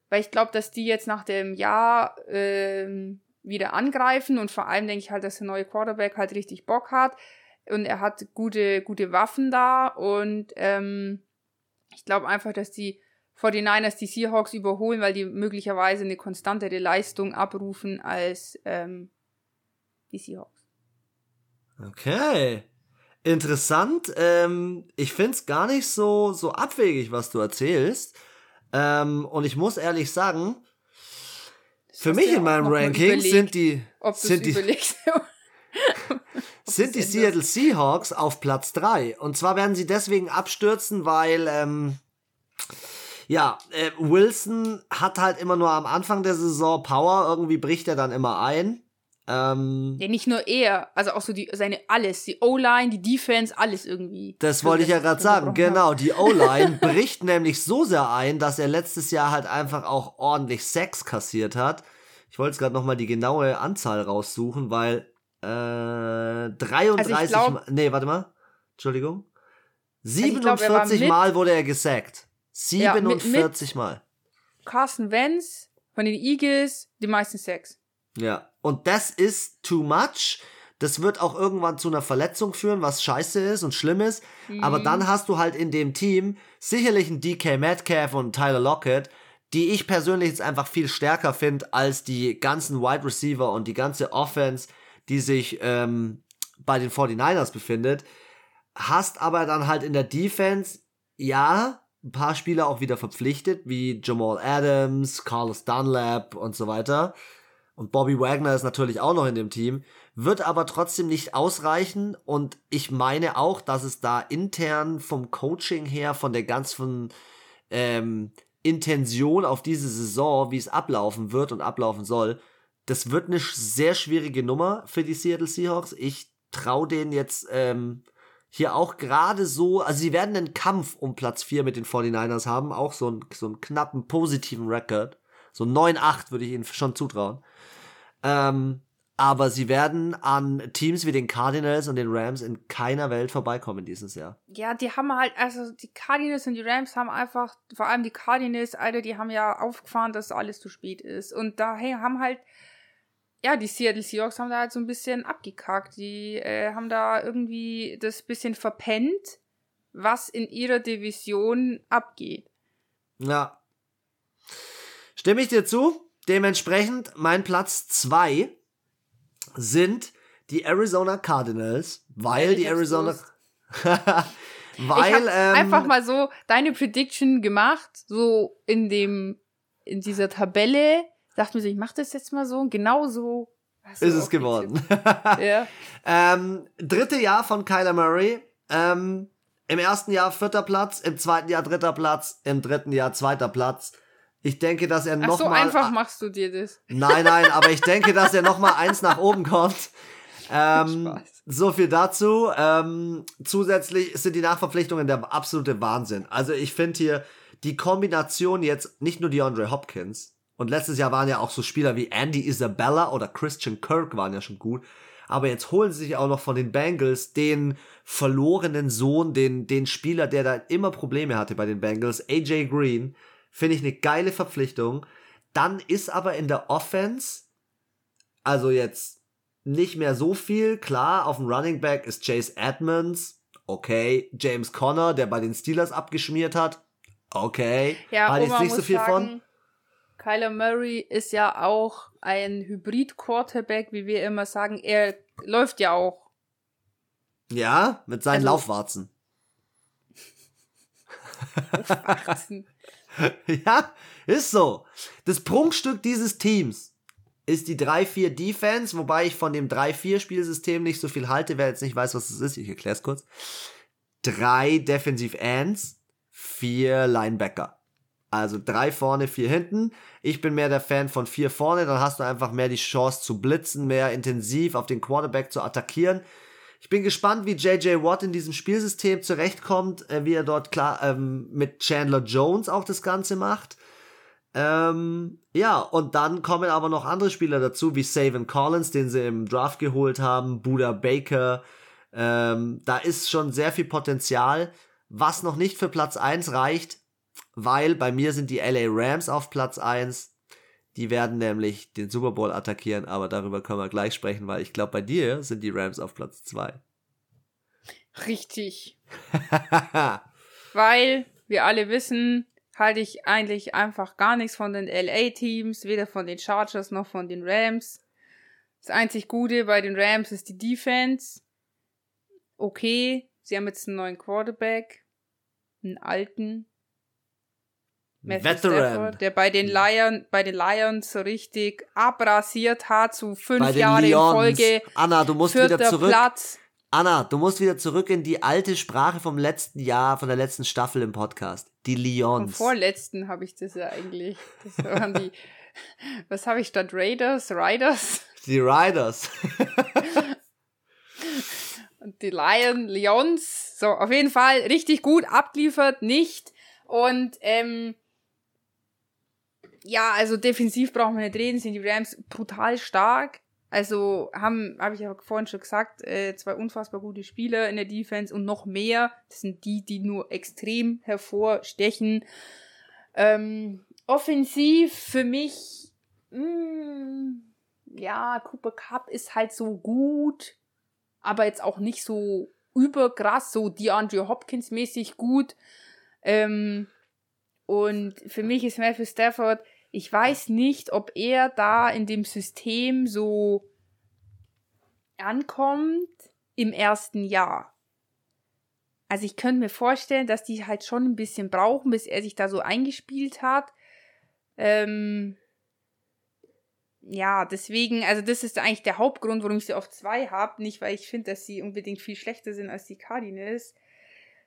weil ich glaube, dass die jetzt nach dem Jahr ähm, wieder angreifen und vor allem denke ich halt, dass der neue Quarterback halt richtig Bock hat und er hat gute, gute Waffen da und ähm, ich glaube einfach, dass die 49ers die Seahawks überholen, weil die möglicherweise eine konstantere Leistung abrufen als ähm, die Seahawks. Okay. Interessant. Ähm, ich find's gar nicht so, so abwegig, was du erzählst. Ähm, und ich muss ehrlich sagen, für hast mich in meinem Ranking überlegt, sind die, Ob sind die, überlegst. sind die Seattle Seahawks auf Platz 3. Und zwar werden sie deswegen abstürzen, weil, ähm, ja, äh, Wilson hat halt immer nur am Anfang der Saison Power, irgendwie bricht er dann immer ein. Ähm, Ja, nicht nur er, also auch so die, seine alles, die O-Line, die Defense, alles irgendwie. Das wollte ich ja gerade sagen. Genau, die O-Line bricht nämlich so sehr ein, dass er letztes Jahr halt einfach auch ordentlich Sex kassiert hat. Ich wollte jetzt gerade nochmal die genaue Anzahl raussuchen, weil äh, 33 Also glaub- Mal, nee, warte mal. Entschuldigung. ich glaub, er war 47 mit- Mal wurde er gesackt. Ja, mit- mit- 47 Mal. Carson Wentz von den Eagles, die meisten Sex. Ja, und das ist too much. Das wird auch irgendwann zu einer Verletzung führen, was scheiße ist und schlimm ist. Mhm. Aber dann hast du halt in dem Team sicherlich einen DK Metcalf und einen Tyler Lockett, die ich persönlich jetzt einfach viel stärker finde als die ganzen Wide Receiver und die ganze Offense, die sich ähm, bei den 49ers befindet. Hast aber dann halt in der Defense, ja, ein paar Spieler auch wieder verpflichtet, wie Jamal Adams, Carlos Dunlap und so weiter. Und Bobby Wagner ist natürlich auch noch in dem Team, wird aber trotzdem nicht ausreichen. Und ich meine auch, dass es da intern vom Coaching her, von der ganzen ähm, Intention auf diese Saison, wie es ablaufen wird und ablaufen soll, das wird eine sehr schwierige Nummer für die Seattle Seahawks. Ich traue denen jetzt ähm, hier auch gerade so, also sie werden einen Kampf um Platz 4 mit den 49ers haben, auch so, ein, so einen knappen positiven Rekord. So 9-8 würde ich ihnen schon zutrauen. Ähm, aber sie werden an Teams wie den Cardinals und den Rams in keiner Welt vorbeikommen dieses Jahr. Ja, die haben halt, also die Cardinals und die Rams haben einfach, vor allem die Cardinals, Alter, die haben ja aufgefahren, dass alles zu spät ist. Und daher haben halt, ja, die Seattle Seahawks haben da halt so ein bisschen abgekackt. Die äh, haben da irgendwie das bisschen verpennt, was in ihrer Division abgeht. Ja. Stimme ich dir zu? Dementsprechend mein Platz 2 sind die Arizona Cardinals, weil die Arizona. weil. Ich ähm, einfach mal so deine Prediction gemacht, so in dem, in dieser Tabelle. Dachte mir so, ich mach das jetzt mal so. Genau so. Ist es geworden. ja. ähm, dritte Jahr von Kyler Murray. Ähm, Im ersten Jahr vierter Platz, im zweiten Jahr dritter Platz, im dritten Jahr zweiter Platz. Ich denke, dass er noch Ach so mal, einfach machst du dir das. Nein, nein, aber ich denke, dass er noch mal eins nach oben kommt. Ähm, so viel dazu. Ähm, zusätzlich sind die Nachverpflichtungen der absolute Wahnsinn. Also ich finde hier die Kombination jetzt nicht nur die Andre Hopkins und letztes Jahr waren ja auch so Spieler wie Andy Isabella oder Christian Kirk waren ja schon gut. Aber jetzt holen sie sich auch noch von den Bengals den verlorenen Sohn, den, den Spieler, der da immer Probleme hatte bei den Bengals, AJ Green Finde ich eine geile Verpflichtung. Dann ist aber in der Offense, also jetzt nicht mehr so viel. Klar, auf dem Running Back ist Chase Edmonds. Okay. James Conner, der bei den Steelers abgeschmiert hat. Okay. Ja, hat jetzt nicht so viel sagen, von. Kyler Murray ist ja auch ein Hybrid-Quarterback, wie wir immer sagen. Er läuft ja auch. Ja, mit seinen also, Laufwarzen. Laufwarzen. ja, ist so. Das Prunkstück dieses Teams ist die 3-4 Defense, wobei ich von dem 3-4-Spielsystem nicht so viel halte. Wer jetzt nicht weiß, was das ist, ich erkläre es kurz. Drei Defensive Ends, vier Linebacker. Also drei vorne, vier hinten. Ich bin mehr der Fan von vier vorne, dann hast du einfach mehr die Chance zu blitzen, mehr intensiv auf den Quarterback zu attackieren. Ich bin gespannt, wie JJ Watt in diesem Spielsystem zurechtkommt, äh, wie er dort klar ähm, mit Chandler Jones auch das Ganze macht. Ähm, ja, und dann kommen aber noch andere Spieler dazu, wie Savin Collins, den sie im Draft geholt haben, Buda Baker. Ähm, da ist schon sehr viel Potenzial, was noch nicht für Platz 1 reicht, weil bei mir sind die LA Rams auf Platz 1. Die werden nämlich den Super Bowl attackieren, aber darüber können wir gleich sprechen, weil ich glaube, bei dir sind die Rams auf Platz 2. Richtig. weil wir alle wissen, halte ich eigentlich einfach gar nichts von den LA-Teams, weder von den Chargers noch von den Rams. Das einzig Gute bei den Rams ist die Defense. Okay, sie haben jetzt einen neuen Quarterback, einen alten, Matthew Veteran. Stafford, der bei den, Lion, bei den Lions so richtig abrasiert hat, so fünf Jahre Lions. in Folge. Anna, du musst wieder zurück. Platz. Anna, du musst wieder zurück in die alte Sprache vom letzten Jahr, von der letzten Staffel im Podcast. Die Lions. Vom vorletzten habe ich das ja eigentlich. Das waren die. was habe ich statt Raiders? Riders? Die Riders. Und die Lion, Lions. So, auf jeden Fall richtig gut abgeliefert, nicht. Und ähm, ja, also defensiv brauchen wir nicht reden, sind die Rams brutal stark. Also haben, habe ich ja vorhin schon gesagt, äh, zwei unfassbar gute Spieler in der Defense und noch mehr. Das sind die, die nur extrem hervorstechen. Ähm, offensiv für mich, mh, mm, ja, Cooper Cup ist halt so gut, aber jetzt auch nicht so überkrass, so DeAndre Hopkins mäßig gut. Ähm, und für mich ist Matthew Stafford, ich weiß nicht, ob er da in dem System so ankommt im ersten Jahr. Also ich könnte mir vorstellen, dass die halt schon ein bisschen brauchen, bis er sich da so eingespielt hat. Ähm ja, deswegen, also das ist eigentlich der Hauptgrund, warum ich sie auf zwei habe. Nicht, weil ich finde, dass sie unbedingt viel schlechter sind als die Cardinals,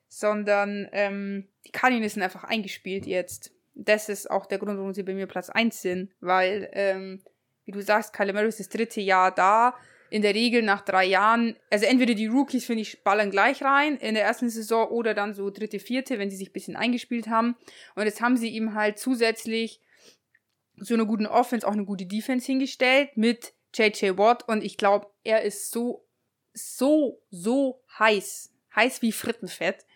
sondern ähm, die Cardinals sind einfach eingespielt jetzt. Das ist auch der Grund, warum sie bei mir Platz 1 sind, weil, ähm, wie du sagst, Kyle Murray ist das dritte Jahr da. In der Regel nach drei Jahren, also entweder die Rookies, finde ich, ballern gleich rein in der ersten Saison oder dann so dritte, vierte, wenn sie sich ein bisschen eingespielt haben. Und jetzt haben sie ihm halt zusätzlich so eine guten Offense auch eine gute Defense hingestellt mit JJ Watt und ich glaube, er ist so, so, so heiß. Heiß wie Frittenfett.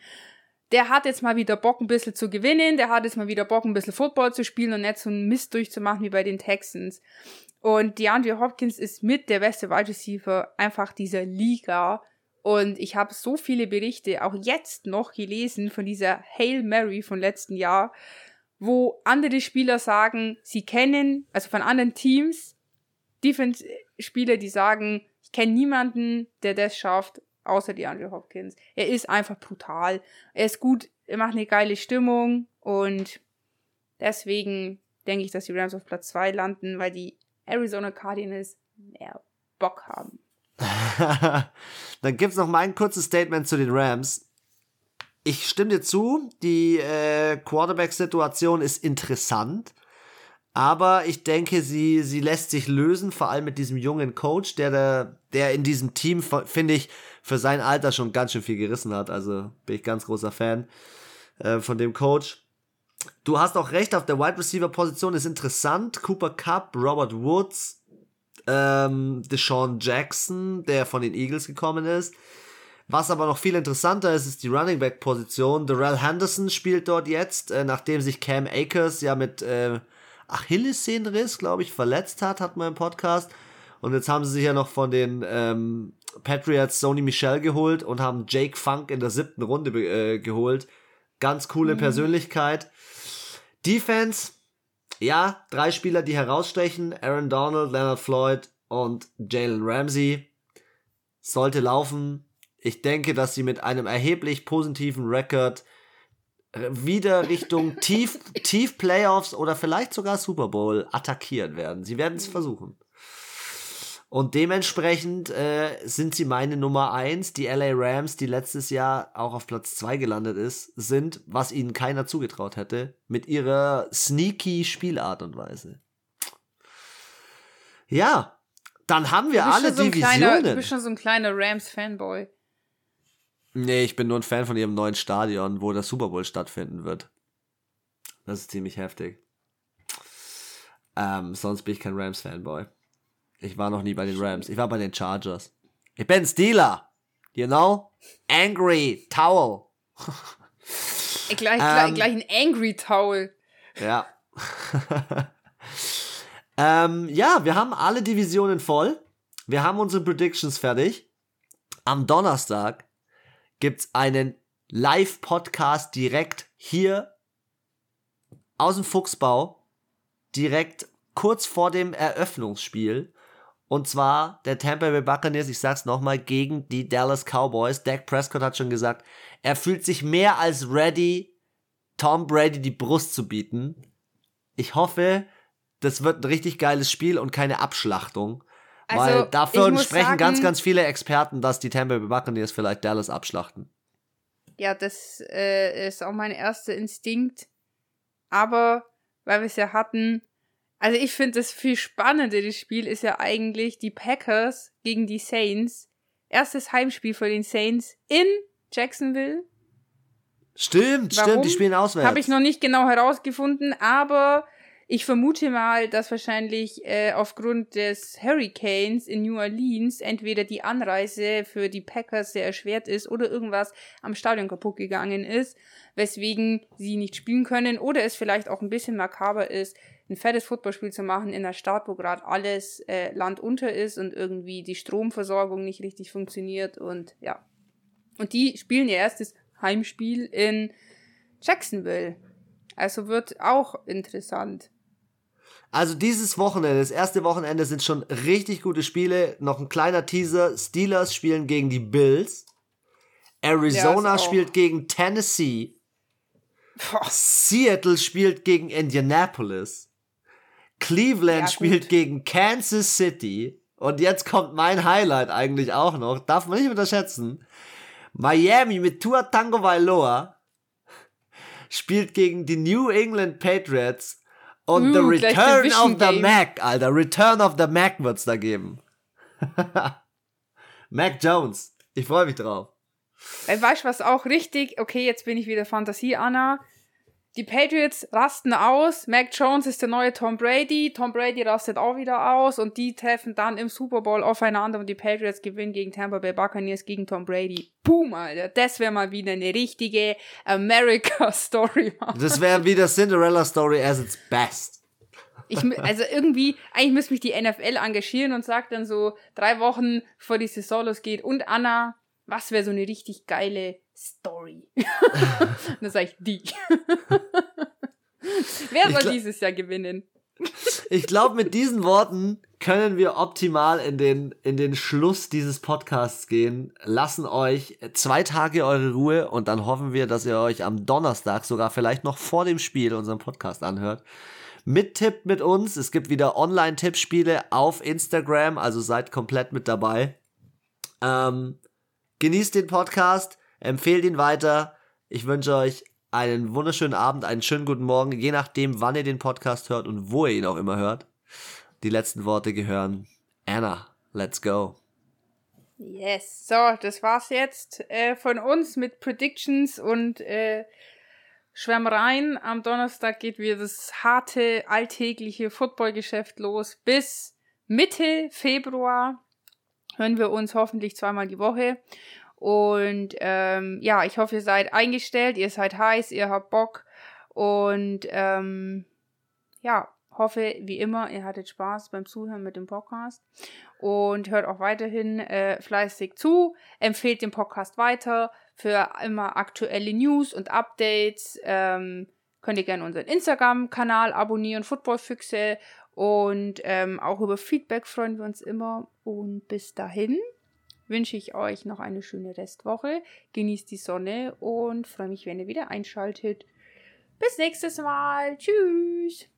Der hat jetzt mal wieder Bock, ein bisschen zu gewinnen. Der hat jetzt mal wieder Bock, ein bisschen Football zu spielen und nicht so einen Mist durchzumachen wie bei den Texans. Und DeAndre Hopkins ist mit der beste Wide Receiver einfach dieser Liga. Und ich habe so viele Berichte auch jetzt noch gelesen von dieser Hail Mary von letzten Jahr, wo andere Spieler sagen, sie kennen, also von anderen Teams, Defense-Spieler, die sagen, ich kenne niemanden, der das schafft, außer die Andrew Hopkins. Er ist einfach brutal. Er ist gut, er macht eine geile Stimmung und deswegen denke ich, dass die Rams auf Platz 2 landen, weil die Arizona Cardinals mehr Bock haben. Dann gibt es noch mein kurzes Statement zu den Rams ich stimme dir zu, die äh, Quarterback-Situation ist interessant. Aber ich denke, sie, sie lässt sich lösen, vor allem mit diesem jungen Coach, der, der, der in diesem Team, finde ich, für sein Alter schon ganz schön viel gerissen hat. Also bin ich ganz großer Fan äh, von dem Coach. Du hast auch recht, auf der Wide Receiver Position ist interessant. Cooper Cup, Robert Woods, ähm, Deshaun Jackson, der von den Eagles gekommen ist. Was aber noch viel interessanter ist, ist die Running Back Position. Darrell Henderson spielt dort jetzt, äh, nachdem sich Cam Akers ja mit äh, Achillessehnenriss, glaube ich, verletzt hat, hat man im Podcast. Und jetzt haben sie sich ja noch von den ähm, Patriots Sony Michel geholt und haben Jake Funk in der siebten Runde äh, geholt. Ganz coole mhm. Persönlichkeit. Defense, ja, drei Spieler, die herausstechen. Aaron Donald, Leonard Floyd und Jalen Ramsey. Sollte laufen. Ich denke, dass sie mit einem erheblich positiven Rekord wieder Richtung tief, tief Playoffs oder vielleicht sogar Super Bowl attackieren werden. Sie werden es versuchen. Und dementsprechend äh, sind sie meine Nummer eins. Die LA Rams, die letztes Jahr auch auf Platz zwei gelandet ist, sind, was ihnen keiner zugetraut hätte, mit ihrer sneaky Spielart und Weise. Ja, dann haben wir alle so Divisionen. Kleiner, du bist schon so ein kleiner Rams-Fanboy. Nee, ich bin nur ein Fan von ihrem neuen Stadion, wo das Super Bowl stattfinden wird. Das ist ziemlich heftig. Ähm, sonst bin ich kein Rams-Fanboy. Ich war noch nie bei den Rams. Ich war bei den Chargers. Ich bin Steeler. You know? Angry Towel. gleich, ähm, gleich ein Angry Towel. Ja. ähm, ja, wir haben alle Divisionen voll. Wir haben unsere Predictions fertig. Am Donnerstag gibt's einen Live-Podcast direkt hier aus dem Fuchsbau, direkt kurz vor dem Eröffnungsspiel. Und zwar der Tampa Bay Buccaneers, ich sag's nochmal, gegen die Dallas Cowboys. Dak Prescott hat schon gesagt, er fühlt sich mehr als ready, Tom Brady die Brust zu bieten. Ich hoffe, das wird ein richtig geiles Spiel und keine Abschlachtung. Also, Weil dafür sprechen sagen, ganz, ganz viele Experten, dass die Tampa Bay Buccaneers vielleicht Dallas abschlachten. Ja, das äh, ist auch mein erster Instinkt. Aber, weil wir es ja hatten, also ich finde das viel spannender, das Spiel ist ja eigentlich die Packers gegen die Saints. Erstes Heimspiel für den Saints in Jacksonville. Stimmt, Warum? stimmt, die spielen auswärts. Habe ich noch nicht genau herausgefunden, aber ich vermute mal, dass wahrscheinlich äh, aufgrund des Hurricanes in New Orleans entweder die Anreise für die Packers sehr erschwert ist oder irgendwas am Stadion kaputt gegangen ist, weswegen sie nicht spielen können oder es vielleicht auch ein bisschen makaber ist, ein fettes Footballspiel zu machen in der Stadt, wo gerade alles äh, landunter ist und irgendwie die Stromversorgung nicht richtig funktioniert und ja. Und die spielen ihr erstes Heimspiel in Jacksonville. Also wird auch interessant. Also dieses Wochenende, das erste Wochenende sind schon richtig gute Spiele. Noch ein kleiner Teaser. Steelers spielen gegen die Bills. Arizona ja, spielt gegen Tennessee. Boah. Seattle spielt gegen Indianapolis. Cleveland Ja, spielt gegen Kansas City. Und jetzt kommt mein Highlight eigentlich auch noch. Darf man nicht unterschätzen. Miami mit Tua Tango Vailoa spielt gegen die New England Patriots. Und Uh, the gleich Return of the. Mac, Alter. Return of the Mac wird's da geben. Mac Jones. Ich freue mich drauf. Weil weißt du, was auch richtig, okay, jetzt bin ich wieder Fantasie, Anna. Die Patriots rasten aus, Mac Jones ist der neue Tom Brady, Tom Brady rastet auch wieder aus und die treffen dann im Super Bowl aufeinander und die Patriots gewinnen gegen Tampa Bay Buccaneers gegen Tom Brady. Boom, Alter. Das wäre mal wieder eine richtige America-Story. Mann. Das wäre wieder Cinderella Story as its best. Ich, also irgendwie, eigentlich müsste mich die NFL engagieren und sagt dann so drei Wochen vor die Saison losgeht und Anna, was wäre so eine richtig geile Story? und dann sage ich die. Wer soll dieses Jahr gewinnen? Ich glaube, mit diesen Worten können wir optimal in den, in den Schluss dieses Podcasts gehen. Lassen euch zwei Tage eure Ruhe und dann hoffen wir, dass ihr euch am Donnerstag sogar vielleicht noch vor dem Spiel unseren Podcast anhört. Mittippt mit uns. Es gibt wieder Online-Tippspiele auf Instagram, also seid komplett mit dabei. Ähm, genießt den Podcast, empfehlt ihn weiter. Ich wünsche euch einen wunderschönen Abend, einen schönen guten Morgen, je nachdem, wann ihr den Podcast hört und wo ihr ihn auch immer hört. Die letzten Worte gehören Anna. Let's go. Yes. So, das war's jetzt äh, von uns mit Predictions und äh, Schwärmereien. Am Donnerstag geht wieder das harte, alltägliche Footballgeschäft los. Bis Mitte Februar hören wir uns hoffentlich zweimal die Woche. Und ähm, ja, ich hoffe, ihr seid eingestellt, ihr seid heiß, ihr habt Bock. Und ähm, ja, hoffe, wie immer, ihr hattet Spaß beim Zuhören mit dem Podcast. Und hört auch weiterhin äh, fleißig zu. Empfehlt den Podcast weiter für immer aktuelle News und Updates. Ähm, könnt ihr gerne unseren Instagram-Kanal abonnieren, Footballfüchse. Und ähm, auch über Feedback freuen wir uns immer. Und bis dahin wünsche ich euch noch eine schöne Restwoche. Genießt die Sonne und freue mich, wenn ihr wieder einschaltet. Bis nächstes Mal. Tschüss.